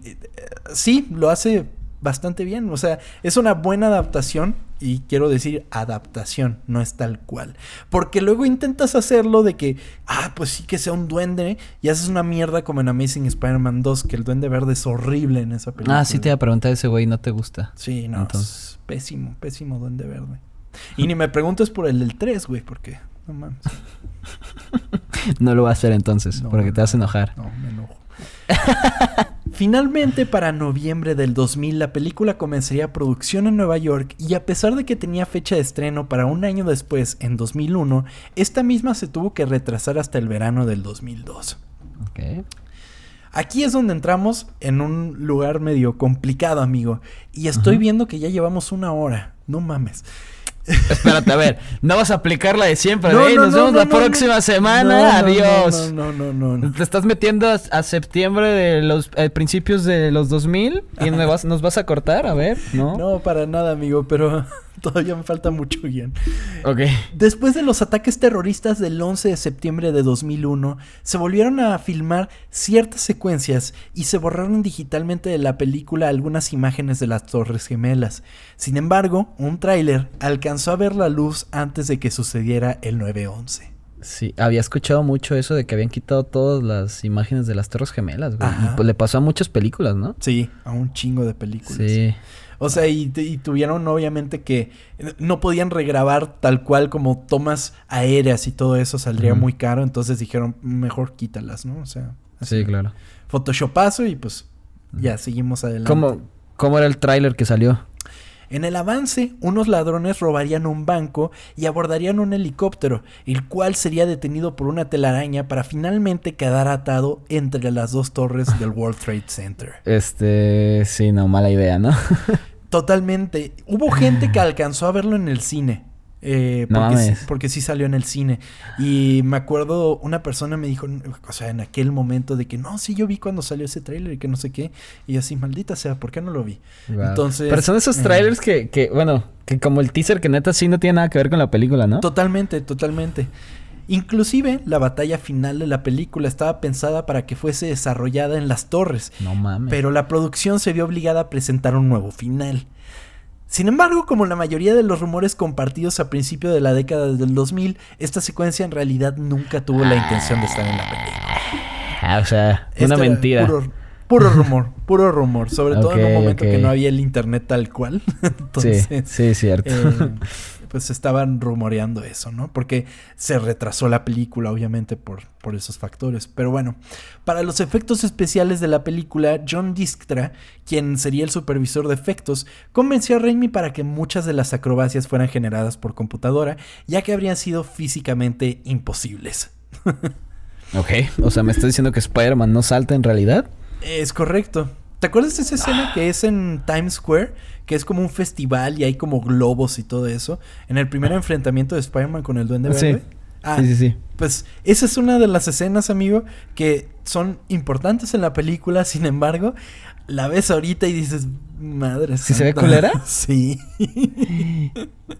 sí, lo hace bastante bien. O sea, es una buena adaptación. Y quiero decir adaptación, no es tal cual. Porque luego intentas hacerlo de que, ah, pues sí que sea un duende. Y haces una mierda como en Amazing Spider-Man 2, que el duende verde es horrible en esa película. Ah, sí te iba a preguntar ese güey, ¿no te gusta? Sí, no, Entonces. es pésimo, pésimo duende verde. Y ni me preguntes por el del 3, güey, porque no mames. No lo va a hacer entonces, No, porque te vas a no, enojar. No, me enojo. Finalmente, para noviembre del 2000, la película comenzaría producción en Nueva York y a pesar de que tenía fecha de estreno para un año después, en 2001, esta misma se tuvo que retrasar hasta el verano del 2002. Ok. Aquí es donde entramos en un lugar medio complicado, amigo. Y estoy viendo que ya llevamos una hora. No mames. Espérate, a ver, no vas a aplicar la de siempre. No, de, "Ey, no, nos no, vemos la próxima semana. Adiós. No, no, no, no, no. Te estás metiendo a, a septiembre de los eh, principios de los 2000 y me vas- nos vas a cortar, a ver, ¿no? No, para nada, amigo, pero todavía me falta mucho guion. Ok. Después de los ataques terroristas del 11 de septiembre de 2001, se volvieron a filmar ciertas secuencias y se borraron digitalmente de la película algunas imágenes de las Torres Gemelas. Sin embargo, un tráiler alcanzó a ver la luz antes de que sucediera el 9-11. Sí, había escuchado mucho eso de que habían quitado todas las imágenes de las Torres Gemelas, güey. Y pues le pasó a muchas películas, ¿no? Sí, a un chingo de películas. Sí. O sea, y, y tuvieron obviamente que no podían regrabar tal cual como tomas aéreas y todo eso saldría muy caro, entonces dijeron, mejor quítalas, ¿no? O sea, así. Sí, claro. Photoshopazo y pues ya seguimos adelante. ¿Cómo, cómo era el tráiler que salió? En el avance, unos ladrones robarían un banco y abordarían un helicóptero, el cual sería detenido por una telaraña para finalmente quedar atado entre las dos torres del World Trade Center. Este, sí, no, mala idea, ¿no? Totalmente. Hubo gente que alcanzó a verlo en el cine. eh, No porque, sí, porque sí salió en el cine. Y me acuerdo, una persona me dijo, o sea, en aquel momento de que no, sí, yo vi cuando salió ese tráiler y que no sé qué. Y así, maldita sea, ¿por qué no lo vi? Wow. Entonces. Pero son esos eh, trailers que, que, bueno, que como el teaser que neta sí no tiene nada que ver con la película, ¿no? Totalmente, totalmente. Inclusive, la batalla final de la película estaba pensada para que fuese desarrollada en las torres. No mames. Pero la producción se vio obligada a presentar un nuevo final. Sin embargo, como la mayoría de los rumores compartidos a principio de la década del 2000, esta secuencia en realidad nunca tuvo la intención de estar en la película. Ah, o sea, una mentira. Puro, puro rumor, puro rumor. Sobre todo en un momento que no había el internet tal cual. Entonces, sí, sí, cierto. eh, pues estaban rumoreando eso, ¿no? Porque se retrasó la película, obviamente, por, por esos factores. Pero bueno, para los efectos especiales de la película, John Distra, quien sería el supervisor de efectos, convenció a Raimi para que muchas de las acrobacias fueran generadas por computadora, ya que habrían sido físicamente imposibles. ok, o sea, ¿me estás diciendo que Spider-Man no salta en realidad? Es correcto. ¿Te acuerdas de esa escena que es en Times Square? Que es como un festival y hay como globos y todo eso. En el primer enfrentamiento de Spider-Man con el Duende Sí. Verde. Ah, Sí, sí, sí. Pues esa es una de las escenas, amigo, que son importantes en la película. Sin embargo, la ves ahorita y dices, madre ¿Sí se ve santa". culera? Sí.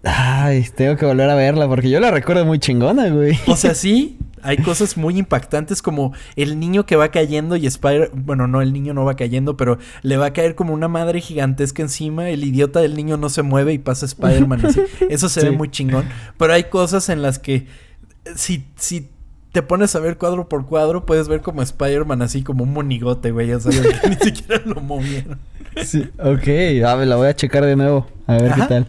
Ay, tengo que volver a verla porque yo la recuerdo muy chingona, güey. O sea, sí, hay cosas muy impactantes como el niño que va cayendo y Spider... Bueno, no, el niño no va cayendo, pero le va a caer como una madre gigantesca encima. El idiota del niño no se mueve y pasa Spider-Man. así. Eso se ve muy chingón. Pero hay cosas en las que si, si te pones a ver cuadro por cuadro, puedes ver como Spider-Man así como un monigote, güey. Ya sabes que ni siquiera lo movieron. Sí. Ok, a ver, la voy a checar de nuevo. A ver Ajá. qué tal.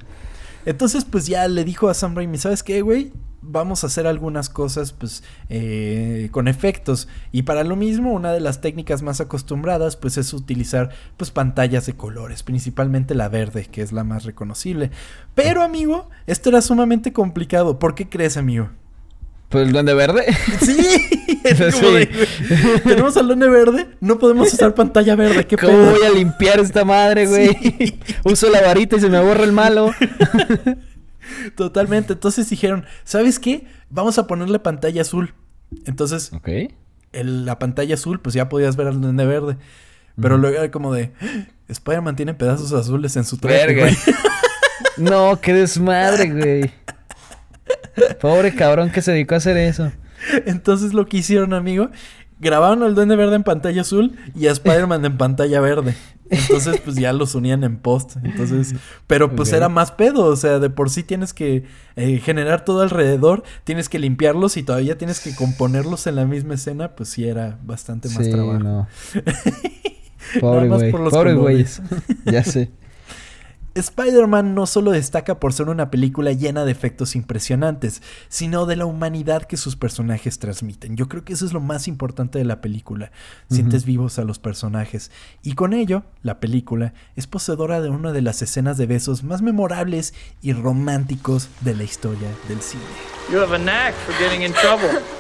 Entonces, pues ya le dijo a Sam Raimi, ¿sabes qué, güey? Vamos a hacer algunas cosas, pues, eh, con efectos. Y para lo mismo, una de las técnicas más acostumbradas, pues, es utilizar, pues, pantallas de colores, principalmente la verde, que es la más reconocible. Pero, amigo, esto era sumamente complicado. ¿Por qué crees, amigo? Pues el Duende Verde. Sí, Sí. de, tenemos al duende verde, no podemos usar pantalla verde, ¿qué ¿Cómo pedo? voy a limpiar esta madre, güey? Sí. Uso la varita y se me borra el malo. Totalmente. Entonces dijeron, ¿sabes qué? Vamos a ponerle pantalla azul. Entonces, Ok. el- la pantalla azul, pues ya podías ver al duende verde. Pero luego era como de, "Ah, Spider-Man tiene pedazos azules en su traje. Verga. güey". No, qué desmadre, güey. Pobre cabrón que se dedicó a hacer eso. Entonces lo que hicieron, amigo, grabaron al duende verde en pantalla azul y a Spider-Man en pantalla verde. Entonces, pues ya los unían en post. Entonces, pero pues era más pedo. O sea, de por sí tienes que eh, generar todo alrededor, tienes que limpiarlos y todavía tienes que componerlos en la misma escena. Pues sí, era bastante más Sí, trabajo. no. Pobre güey. Pobre güeyes. Ya sé. Spider-Man no solo destaca por ser una película llena de efectos impresionantes, sino de la humanidad que sus personajes transmiten. Yo creo que eso es lo más importante de la película. Sientes vivos a los personajes. Y con ello, la película es poseedora de una de las escenas de besos más memorables y románticos de la historia del cine. You have a knack for getting in trouble.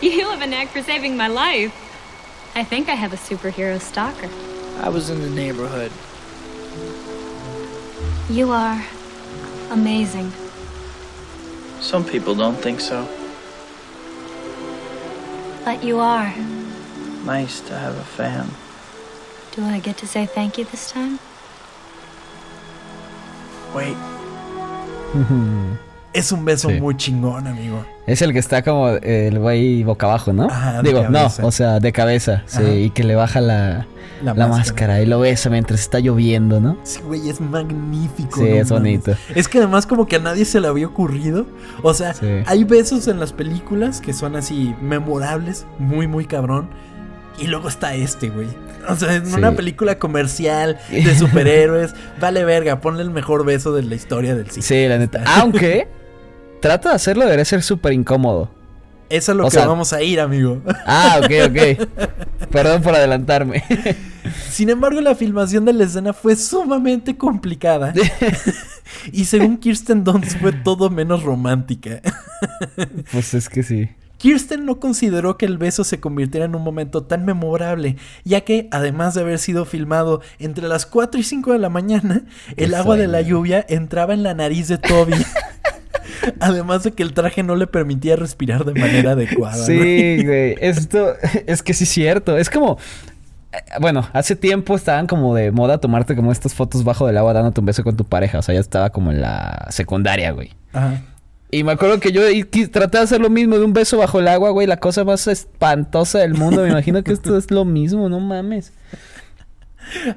You have a knack for saving my life. I think I have a superhero stalker. I was in the neighborhood. You are amazing. Some people don't think so. But you are. Nice to have a fan. Do I get to say thank you this time? Wait, Es un beso Sí. muy chingón, amigo. Es el que está como eh, el güey boca abajo, ¿no? Ajá, Digo, no, o sea, de cabeza, sí, Ajá. y que le baja la, La la, máscara. máscara. y lo besa mientras está lloviendo, ¿no? Sí, güey, es magnífico. Sí, no es mames. bonito. Es que además como que a nadie se le había ocurrido. O sea, Sí. hay besos en las películas que son así memorables, muy, muy cabrón. Y luego está este, güey. O sea, en Sí. una película comercial de superhéroes, vale verga, ponle el mejor beso de la historia del cine. Sí, la neta. Aunque trata de hacerlo debería ser súper incómodo. Eso es lo o que sea- vamos a ir, amigo. Ah, ok, ok. Perdón por adelantarme. Sin embargo, la filmación de la escena fue sumamente complicada. y según Kirsten Dunst fue todo menos romántica. pues es que sí. Kirsten no consideró que el beso se convirtiera en un momento tan memorable, ya que, además de haber sido filmado entre las 4 y 5 de la mañana, el agua de la lluvia entraba en la nariz de Toby. además de que el traje no le permitía respirar de manera adecuada. Sí, güey. Esto es que sí es cierto. Es como. eh, Bueno, hace tiempo estaban como de moda tomarte como estas fotos bajo del agua dándote un beso con tu pareja. O sea, ya estaba como en la secundaria, güey. Ajá. Y me acuerdo que yo traté de hacer lo mismo de un beso bajo el agua, güey. La cosa más espantosa del mundo. Me imagino que esto es lo mismo, no mames.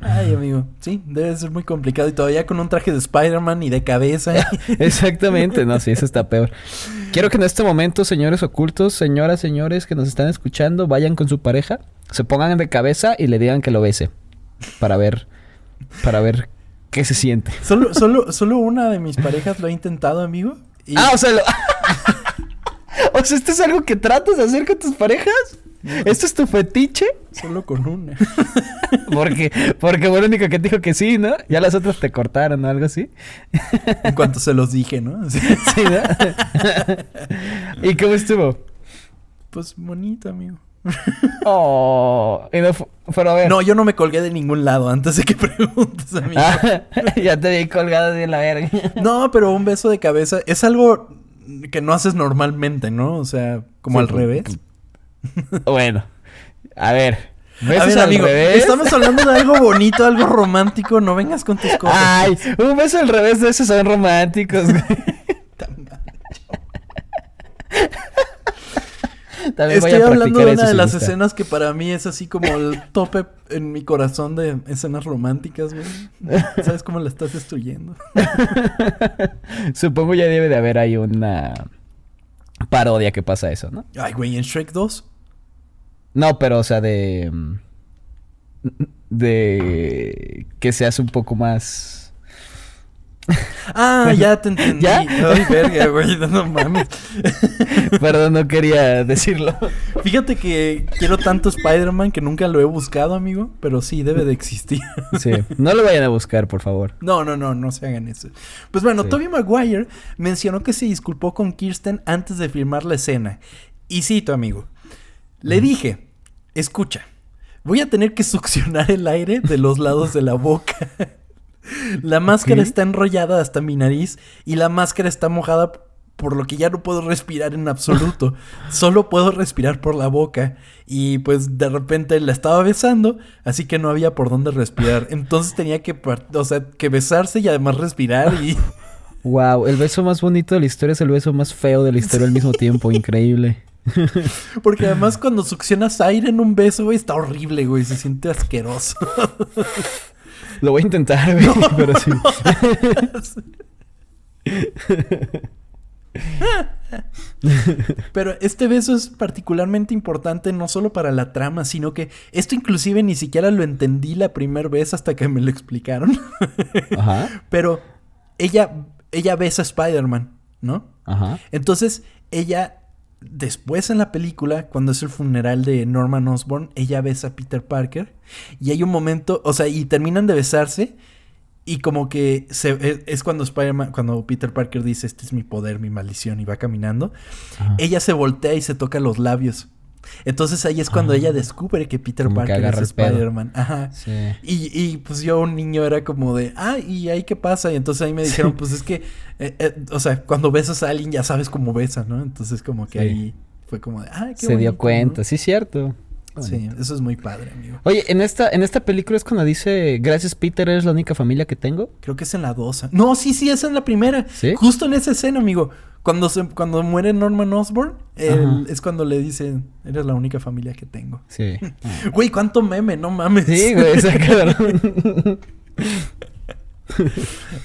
Ay, amigo. Sí, debe ser muy complicado. Y todavía con un traje de Spider-Man y de cabeza. Exactamente, no, sí, eso está peor. Quiero que en este momento, señores ocultos, señoras, señores que nos están escuchando, vayan con su pareja, se pongan de cabeza y le digan que lo bese. Para ver, para ver qué se siente. solo, solo, solo una de mis parejas lo ha intentado, amigo. Y Ah, o sea, lo- o sea, ¿esto es algo que tratas de hacer con tus parejas? ¿Esto es tu fetiche? solo con una. Porque, porque Verónica que te dijo que sí, ¿no? Ya las otras te cortaron o algo así. en cuanto se los dije, ¿no? Sí, ¿no? ¿Y cómo estuvo? pues bonito, amigo. Oh, y no pero a ver. No, yo no me colgué de ningún lado antes de que preguntes, amigo. Ah, ya te vi colgado de la verga. No, pero un beso de cabeza es algo que no haces normalmente, ¿no? O sea, como Sí, al pues, revés. Bueno, a ver. A ¿Besos ver, al amigo, revés? estamos hablando de algo bonito, algo romántico. No vengas con tus cosas. Ay, un beso al revés de esos son románticos. güey. También voy Estoy a hablando de una de las escenas que para mí es así como el tope en mi corazón de escenas románticas, güey. ¿Sabes cómo la estás destruyendo? Supongo ya debe de haber ahí una parodia que pasa eso, ¿no? Ay, güey, en Shrek 2. No, pero o sea, de. mm, De. Que se hace un poco más. Ah, ya te entendí. ¿Ya? Ay, verga, güey, no mames. Perdón, no quería decirlo. Fíjate que quiero tanto Spider-Man que nunca lo he buscado, amigo. Pero sí, debe de existir. Sí, no lo vayan a buscar, por favor. No, no, no, no se hagan eso. Pues bueno, Sí. Tobey Maguire mencionó que se disculpó con Kirsten antes de filmar la escena. Y cito, amigo. Le dije, escucha, voy a tener que succionar el aire de los lados de la boca. La máscara está enrollada hasta mi nariz y la máscara está mojada por lo que ya no puedo respirar en absoluto. Solo puedo respirar por la boca. Y pues de repente la estaba besando, así que no había por dónde respirar. Entonces tenía que, o sea, que besarse y además respirar y... Wow, el beso más bonito de la historia es el beso más feo de la historia al mismo tiempo. Increíble. Porque además cuando succionas aire en un beso, güey, está horrible, güey. Se siente asqueroso. Lo voy a intentar, güey, pero sí. Pero este beso es particularmente importante no solo para la trama, sino que esto inclusive ni siquiera lo entendí la primera vez hasta que me lo explicaron. Ajá, Pero ella, ella besa a Spider-Man, ¿no? ajá. Entonces, ella, después en la película, cuando es el funeral de Norman Osborn, ella besa a Peter Parker. Y hay un momento, o sea, y terminan de besarse. Y como que se, es, es cuando Spider-Man, cuando Peter Parker dice, este es mi poder, mi maldición, y va caminando. Ajá. Ella se voltea y se toca los labios. Entonces ahí es cuando Ah. ella descubre que Peter Como Parker es. Spider-Man. Ajá. Sí. Y, y, pues yo, un niño, era como de, ah, ¿y ahí qué pasa? Y entonces ahí me dijeron, pues es que, eh, eh, o sea, cuando besas a alguien ya sabes cómo besa, ¿no? Entonces como que Sí. ahí fue como de, ah, qué Se dio cuenta, ¿no? sí, cierto. Sí, eso es muy padre, amigo. Oye, en esta, en esta película es cuando dice, gracias Peter, eres la única familia que tengo. Creo que es en la 2. No, sí, sí, es en la primera. ¿Sí? Justo en esa escena, amigo. Cuando, se, cuando muere Norman Osborn, Ajá. es cuando le dicen, eres la única familia que tengo. Sí. Güey, cuánto meme, no mames. Sí, güey, está cabrón.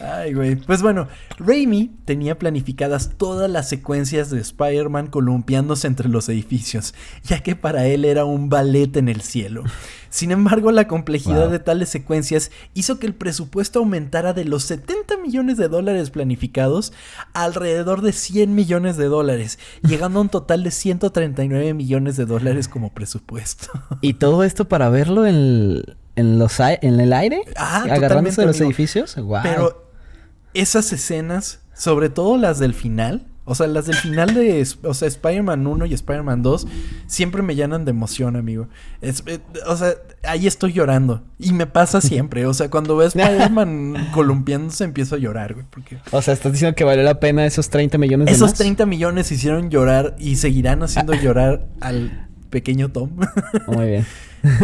Ay, güey. Pues bueno, Raimi tenía planificadas todas las secuencias de Spider-Man columpiándose entre los edificios, ya que para él era un ballet en el cielo. Sin embargo, la complejidad Wow. de tales secuencias hizo que el presupuesto aumentara de los 70 millones de dólares planificados a alrededor de 100 millones de dólares, llegando a un total de 139 millones de dólares como presupuesto. ¿Y todo esto para verlo en, en, los, en el aire? Ah, ¿Agarrándose de los amigo. edificios? Wow. Pero esas escenas, sobre todo las del final, o sea, las del final de o sea, Spider-Man 1 y Spider-Man 2, siempre me llenan de emoción, amigo. Es- eh, o sea, ahí estoy llorando. Y me pasa siempre. O sea, cuando veo a Spider-Man columpiándose, empiezo a llorar, güey. Porque O sea, estás diciendo que valió la pena esos 30 millones de esos más? 30 millones hicieron llorar y seguirán haciendo llorar al pequeño Tom. Muy bien.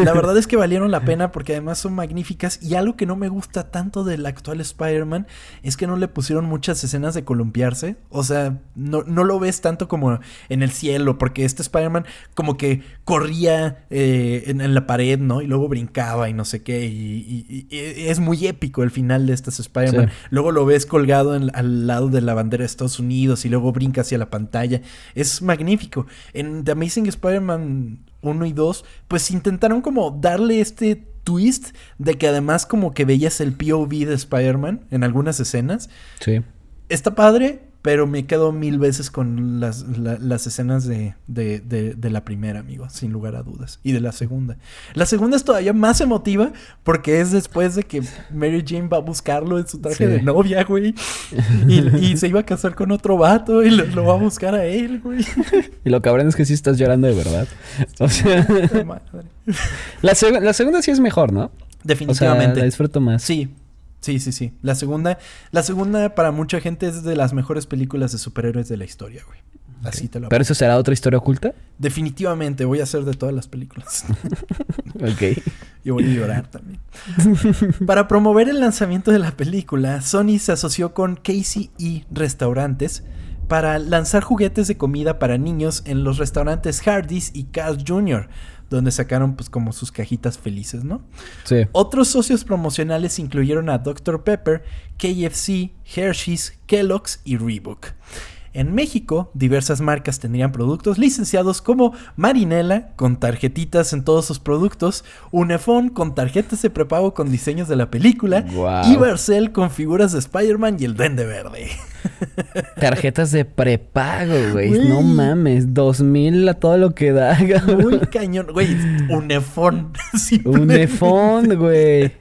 La verdad es que valieron la pena porque además son magníficas. Y algo que no me gusta tanto del actual Spider-Man es que no le pusieron muchas escenas de columpiarse. O sea, no, no lo ves tanto como en el cielo, porque este Spider-Man como que corría eh, en, en la pared, ¿no? Y luego brincaba y no sé qué. Y, y- y es muy épico el final de este Spider-Man. Sí. Luego lo ves colgado en- al lado de la bandera de Estados Unidos y luego brinca hacia la pantalla. Es magnífico. En The Amazing Spider-Man 1 y 2, pues intentaron como darle este twist de que además como que veías el POV de Spider-Man en algunas escenas. Sí. Está padre, pero me quedo mil veces con las, la- las escenas de, de, de- de la primera, amigo, sin lugar a dudas. Y de la segunda. La segunda es todavía más emotiva porque es después de que Mary Jane va a buscarlo en su traje Sí. de novia, güey. Y, y se iba a casar con otro vato y lo, lo va a buscar a él, güey. Y lo cabrón es que sí estás llorando de verdad. O sea, la, seg- la segunda sí es mejor, ¿no? O sea, Definitivamente. la disfruto más. Sí, sí, sí, sí. La segunda, la segunda para mucha gente es de las mejores películas de superhéroes de la historia, güey. Así te lo ¿Pero eso será otra historia oculta? Definitivamente voy a hacer de todas las películas. Ok. y voy a llorar también. Para promover el lanzamiento de la película, Sony se asoció con Casey E Restaurantes para lanzar juguetes de comida para niños en los restaurantes Hardee's y Carl's Jr., donde sacaron pues como sus cajitas felices, ¿no? Sí. Otros socios promocionales incluyeron a Dr. Pepper, KFC, Hershey's, Kellogg's y Reebok. En México, diversas marcas tendrían productos licenciados como Marinela, con tarjetitas en todos sus productos, Unefón, con tarjetas de prepago con diseños de la película, y Barcel, con figuras de Spider-Man y el Duende Verde. Tarjetas de prepago, güey. No mames. Dos mil a todo lo que da. Muy cañón, güey. Unefón. Un iPhone, güey.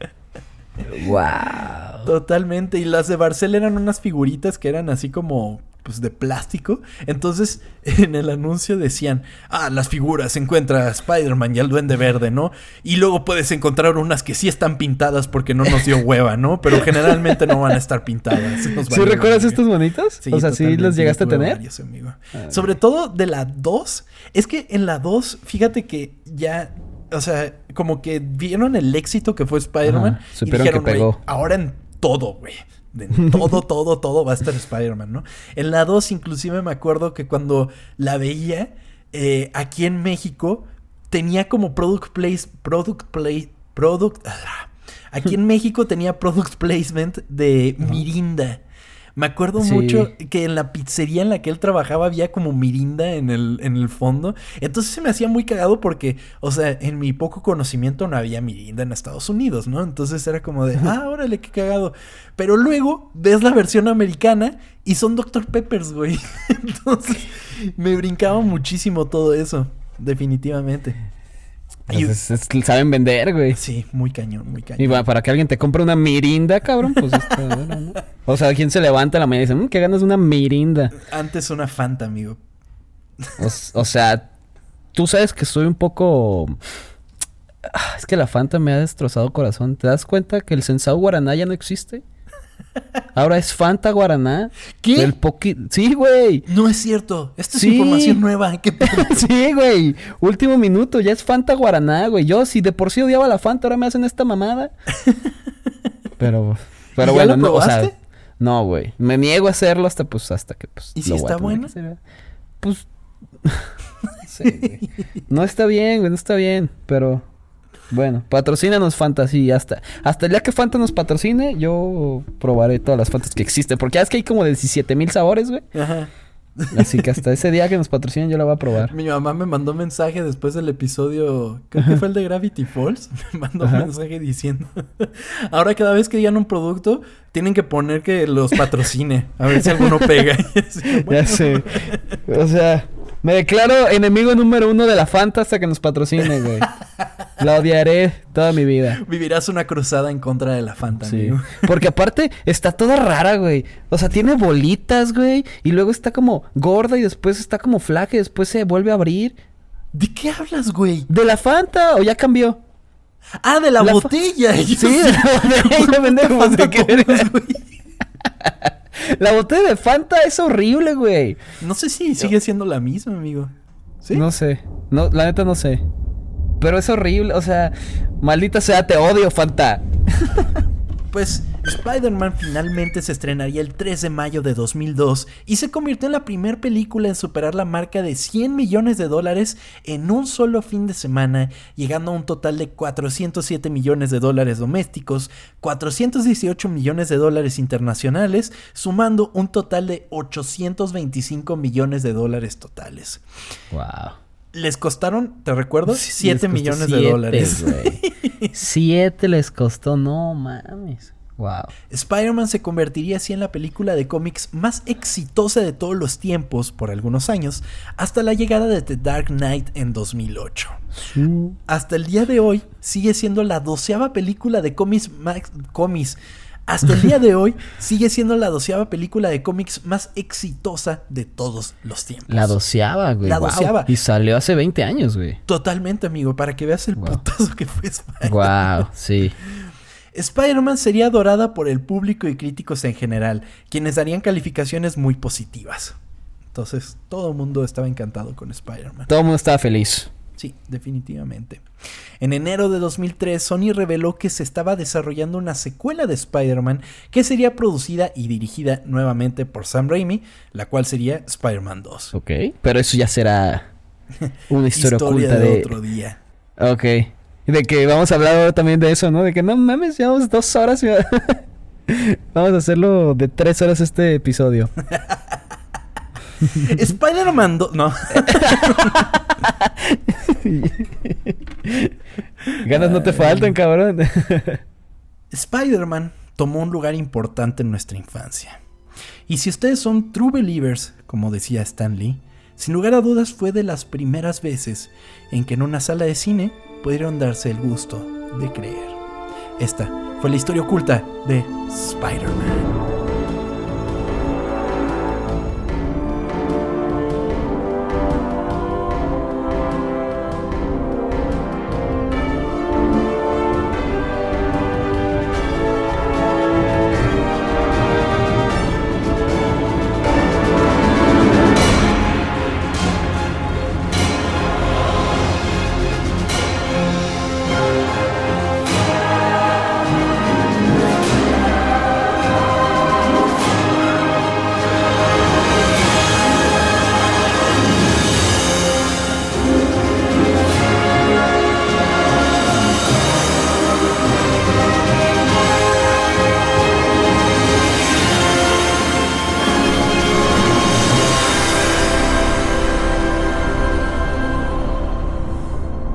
Wow. Totalmente. Y las de Barcel eran unas figuritas que eran así como pues de plástico. Entonces, en el anuncio decían, ah, las figuras, encuentra a Spider-Man y al Duende Verde, ¿no? Y luego puedes encontrar unas que sí están pintadas porque no nos dio hueva, ¿no? Pero generalmente no van a estar pintadas. Nos ¿Sí recuerdas estos bonitos? Sí, o sea, ¿sí los llegaste a tener? varios, amigo. Sobre todo de la 2. Es que en la 2, fíjate que ya. O sea, como que vieron el éxito que fue Spider-Man. Y dijeron, que "Güey, pegó". ahora en todo, güey. En todo, todo, todo va a estar Spider-Man, ¿no? En la 2, inclusive me acuerdo que cuando la veía, eh, aquí en México, tenía como product place, product play, product. ah, Aquí en México tenía product placement de Mirinda. Me acuerdo Sí. mucho que en la pizzería en la que él trabajaba había como mirinda en el, en el fondo. Entonces se me hacía muy cagado porque, o sea, en mi poco conocimiento no había mirinda en Estados Unidos, ¿no? Entonces era como de, ah, órale, qué cagado. Pero luego ves la versión americana y son Dr. Peppers, güey. Entonces me brincaba muchísimo todo eso, definitivamente. Y- Pues es- es- saben vender, güey. sí, muy cañón, muy cañón. Y para que alguien te compre una mirinda, cabrón, pues está ¿no? O sea, ¿quién se levanta a la mañana y dice, mmm, qué ganas de una mirinda? Antes una Fanta, amigo. O, o sea, tú sabes que soy un poco... Ah, Es que la Fanta me ha destrozado el corazón. ¿Te das cuenta que el Sensao Guaraná ya no existe? Ahora es Fanta Guaraná. ¿Qué? Del poqui... Sí, güey. No es cierto. Esta es Sí. información nueva. ¿Qué? Sí, güey. Último minuto, ya es Fanta Guaraná, güey. Yo, si de por sí odiaba la Fanta, ahora me hacen esta mamada. Pero, pero ¿Y ya bueno, no, o sea, no, güey. Me niego a hacerlo hasta pues hasta que pues. ¿Y si está bueno? Pues sé, güey. No está bien, güey, no está bien, pero bueno, patrocínanos Fanta, sí, hasta hasta el día que Fanta nos patrocine, yo probaré todas las Fantas que existen, porque ya es que hay como 17 mil sabores, güey. Ajá. Así que hasta ese día que nos patrocinen yo la voy a probar. Mi mamá me mandó mensaje después del episodio, creo que fue el de Gravity Falls. Me mandó Ajá. un mensaje diciendo: Ahora, cada vez que digan un producto, tienen que poner que los patrocine. A ver si alguno pega. Ya sé. O sea, me declaro enemigo número uno de la Fanta hasta que nos patrocine, güey. La odiaré toda mi vida. Vivirás una cruzada en contra de la Fanta, Sí. amigo. Porque aparte está toda rara, güey. O sea, tiene bolitas, güey. Y luego está como gorda y después está como flaca y después se vuelve a abrir. ¿De qué hablas, güey? ¿De la Fanta o ya cambió? Ah, de la, La botella. Sí, de la botella, pues, ¿de qué verga? La botella de Fanta es horrible, güey. No sé si sigue siendo la misma, amigo. ¿Sí? No sé. No, la neta no sé. pero es horrible, o sea, maldita sea, te odio, Fanta. Pues Spider-Man finalmente se estrenaría el 3 de mayo de 2002 y se convirtió en la primera película en superar la marca de 100 millones de dólares en un solo fin de semana, llegando a un total de 407 millones de dólares domésticos, 418 millones de dólares internacionales, sumando un total de 825 millones de dólares totales. Wow. Les costaron, te recuerdo, 7 Les costó millones de dólares. güey. Siete les costó, no mames. Wow. Spider-Man se convertiría así en la película de cómics más exitosa de todos los tiempos por algunos años, hasta la llegada de The Dark Knight en 2008. Hasta el día de hoy sigue siendo la doceava película de cómics más... cómics. Hasta el día de hoy sigue siendo la doceava película de cómics más exitosa de todos los tiempos. La doceava, güey. La wow. doceava. Y salió hace 20 años, güey. Totalmente, amigo, para que veas el putazo que fue Spider-Man. Wow, sí. Spider-Man sería adorada por el público y críticos en general, quienes darían calificaciones muy positivas. Entonces, todo el mundo estaba encantado con Spider-Man. Todo el mundo estaba feliz. Sí, definitivamente. En enero de 2003, Sony reveló que se estaba desarrollando una secuela de Spider-Man que sería producida y dirigida nuevamente por Sam Raimi, la cual sería Spider-Man 2. Ok. Pero eso ya será una historia, Historia oculta de de... otro día. Ok. De que vamos a hablar ahora también de eso, ¿no? De que no mames, llevamos dos horas. vamos a hacerlo de tres horas este episodio. Spider-Man 2... No. Ganas no te faltan, cabrón. Spider-Man tomó un lugar importante en nuestra infancia. Y si ustedes son true believers, como decía Stan Lee, sin lugar a dudas fue de las primeras veces en que en una sala de cine pudieron darse el gusto de creer. Esta fue la historia oculta de Spider-Man.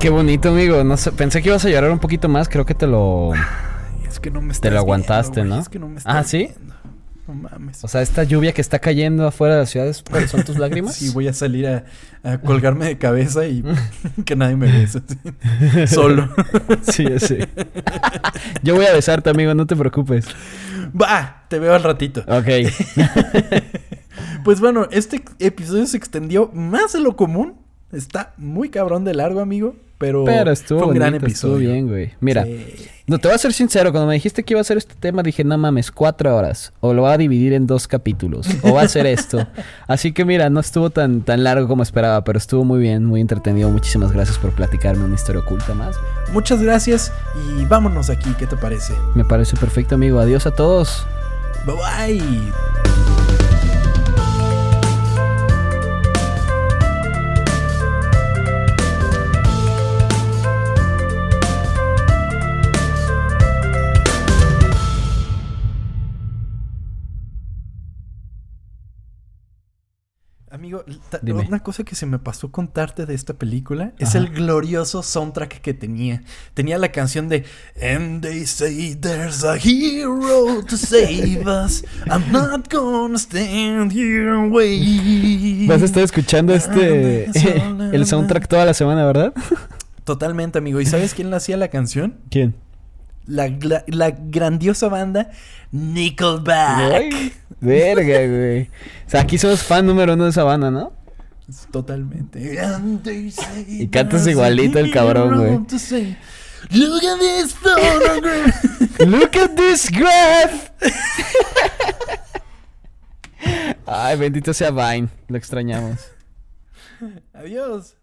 Qué bonito, amigo. No sé, pensé que ibas a llorar un poquito más. Creo que te lo. Es que no me Te lo aguantaste, viendo, ¿no? Es que no me Ah, ¿sí? viendo. No mames. O sea, esta lluvia que está cayendo afuera de la ciudad es- son tus lágrimas. Sí, voy a salir a, a colgarme de cabeza y que nadie me bese. Solo. Sí, sé. Yo voy a besarte, amigo, no te preocupes. Va, te veo al ratito. Ok. Pues bueno, este episodio se extendió más de lo común. Está muy cabrón de largo, amigo. Pero, Pero estuvo fue un gran estuvo episodio. bien, güey. Mira, Sí. no te voy a ser sincero, cuando me dijiste que iba a hacer este tema, dije, no mames, cuatro horas. O lo va a dividir en dos capítulos. O va a hacer esto. Así que mira, no estuvo tan, tan largo como esperaba, pero estuvo muy bien, muy entretenido. Muchísimas gracias por platicarme una historia oculta más. Muchas gracias y vámonos aquí. ¿Qué te parece? Me parece perfecto, amigo. Adiós a todos. Bye bye. Dime. una cosa que se me pasó contarte de esta película es Ajá. el glorioso soundtrack que tenía. Tenía la canción de And they say there's a hero to save us. I'm not gonna stand here and wait. Vas a estar escuchando este el soundtrack toda la semana, ¿verdad? Totalmente, amigo. ¿Y sabes quién le hacía la canción? ¿Quién? La, la grandiosa banda Nickelback. Verga, güey. O sea, aquí somos fan número uno de esa banda, ¿no? Totalmente. Y cantas igualito el cabrón, güey. Look at this photograph. Look at this graph. Ay, bendito sea Vine. Lo extrañamos. Adiós.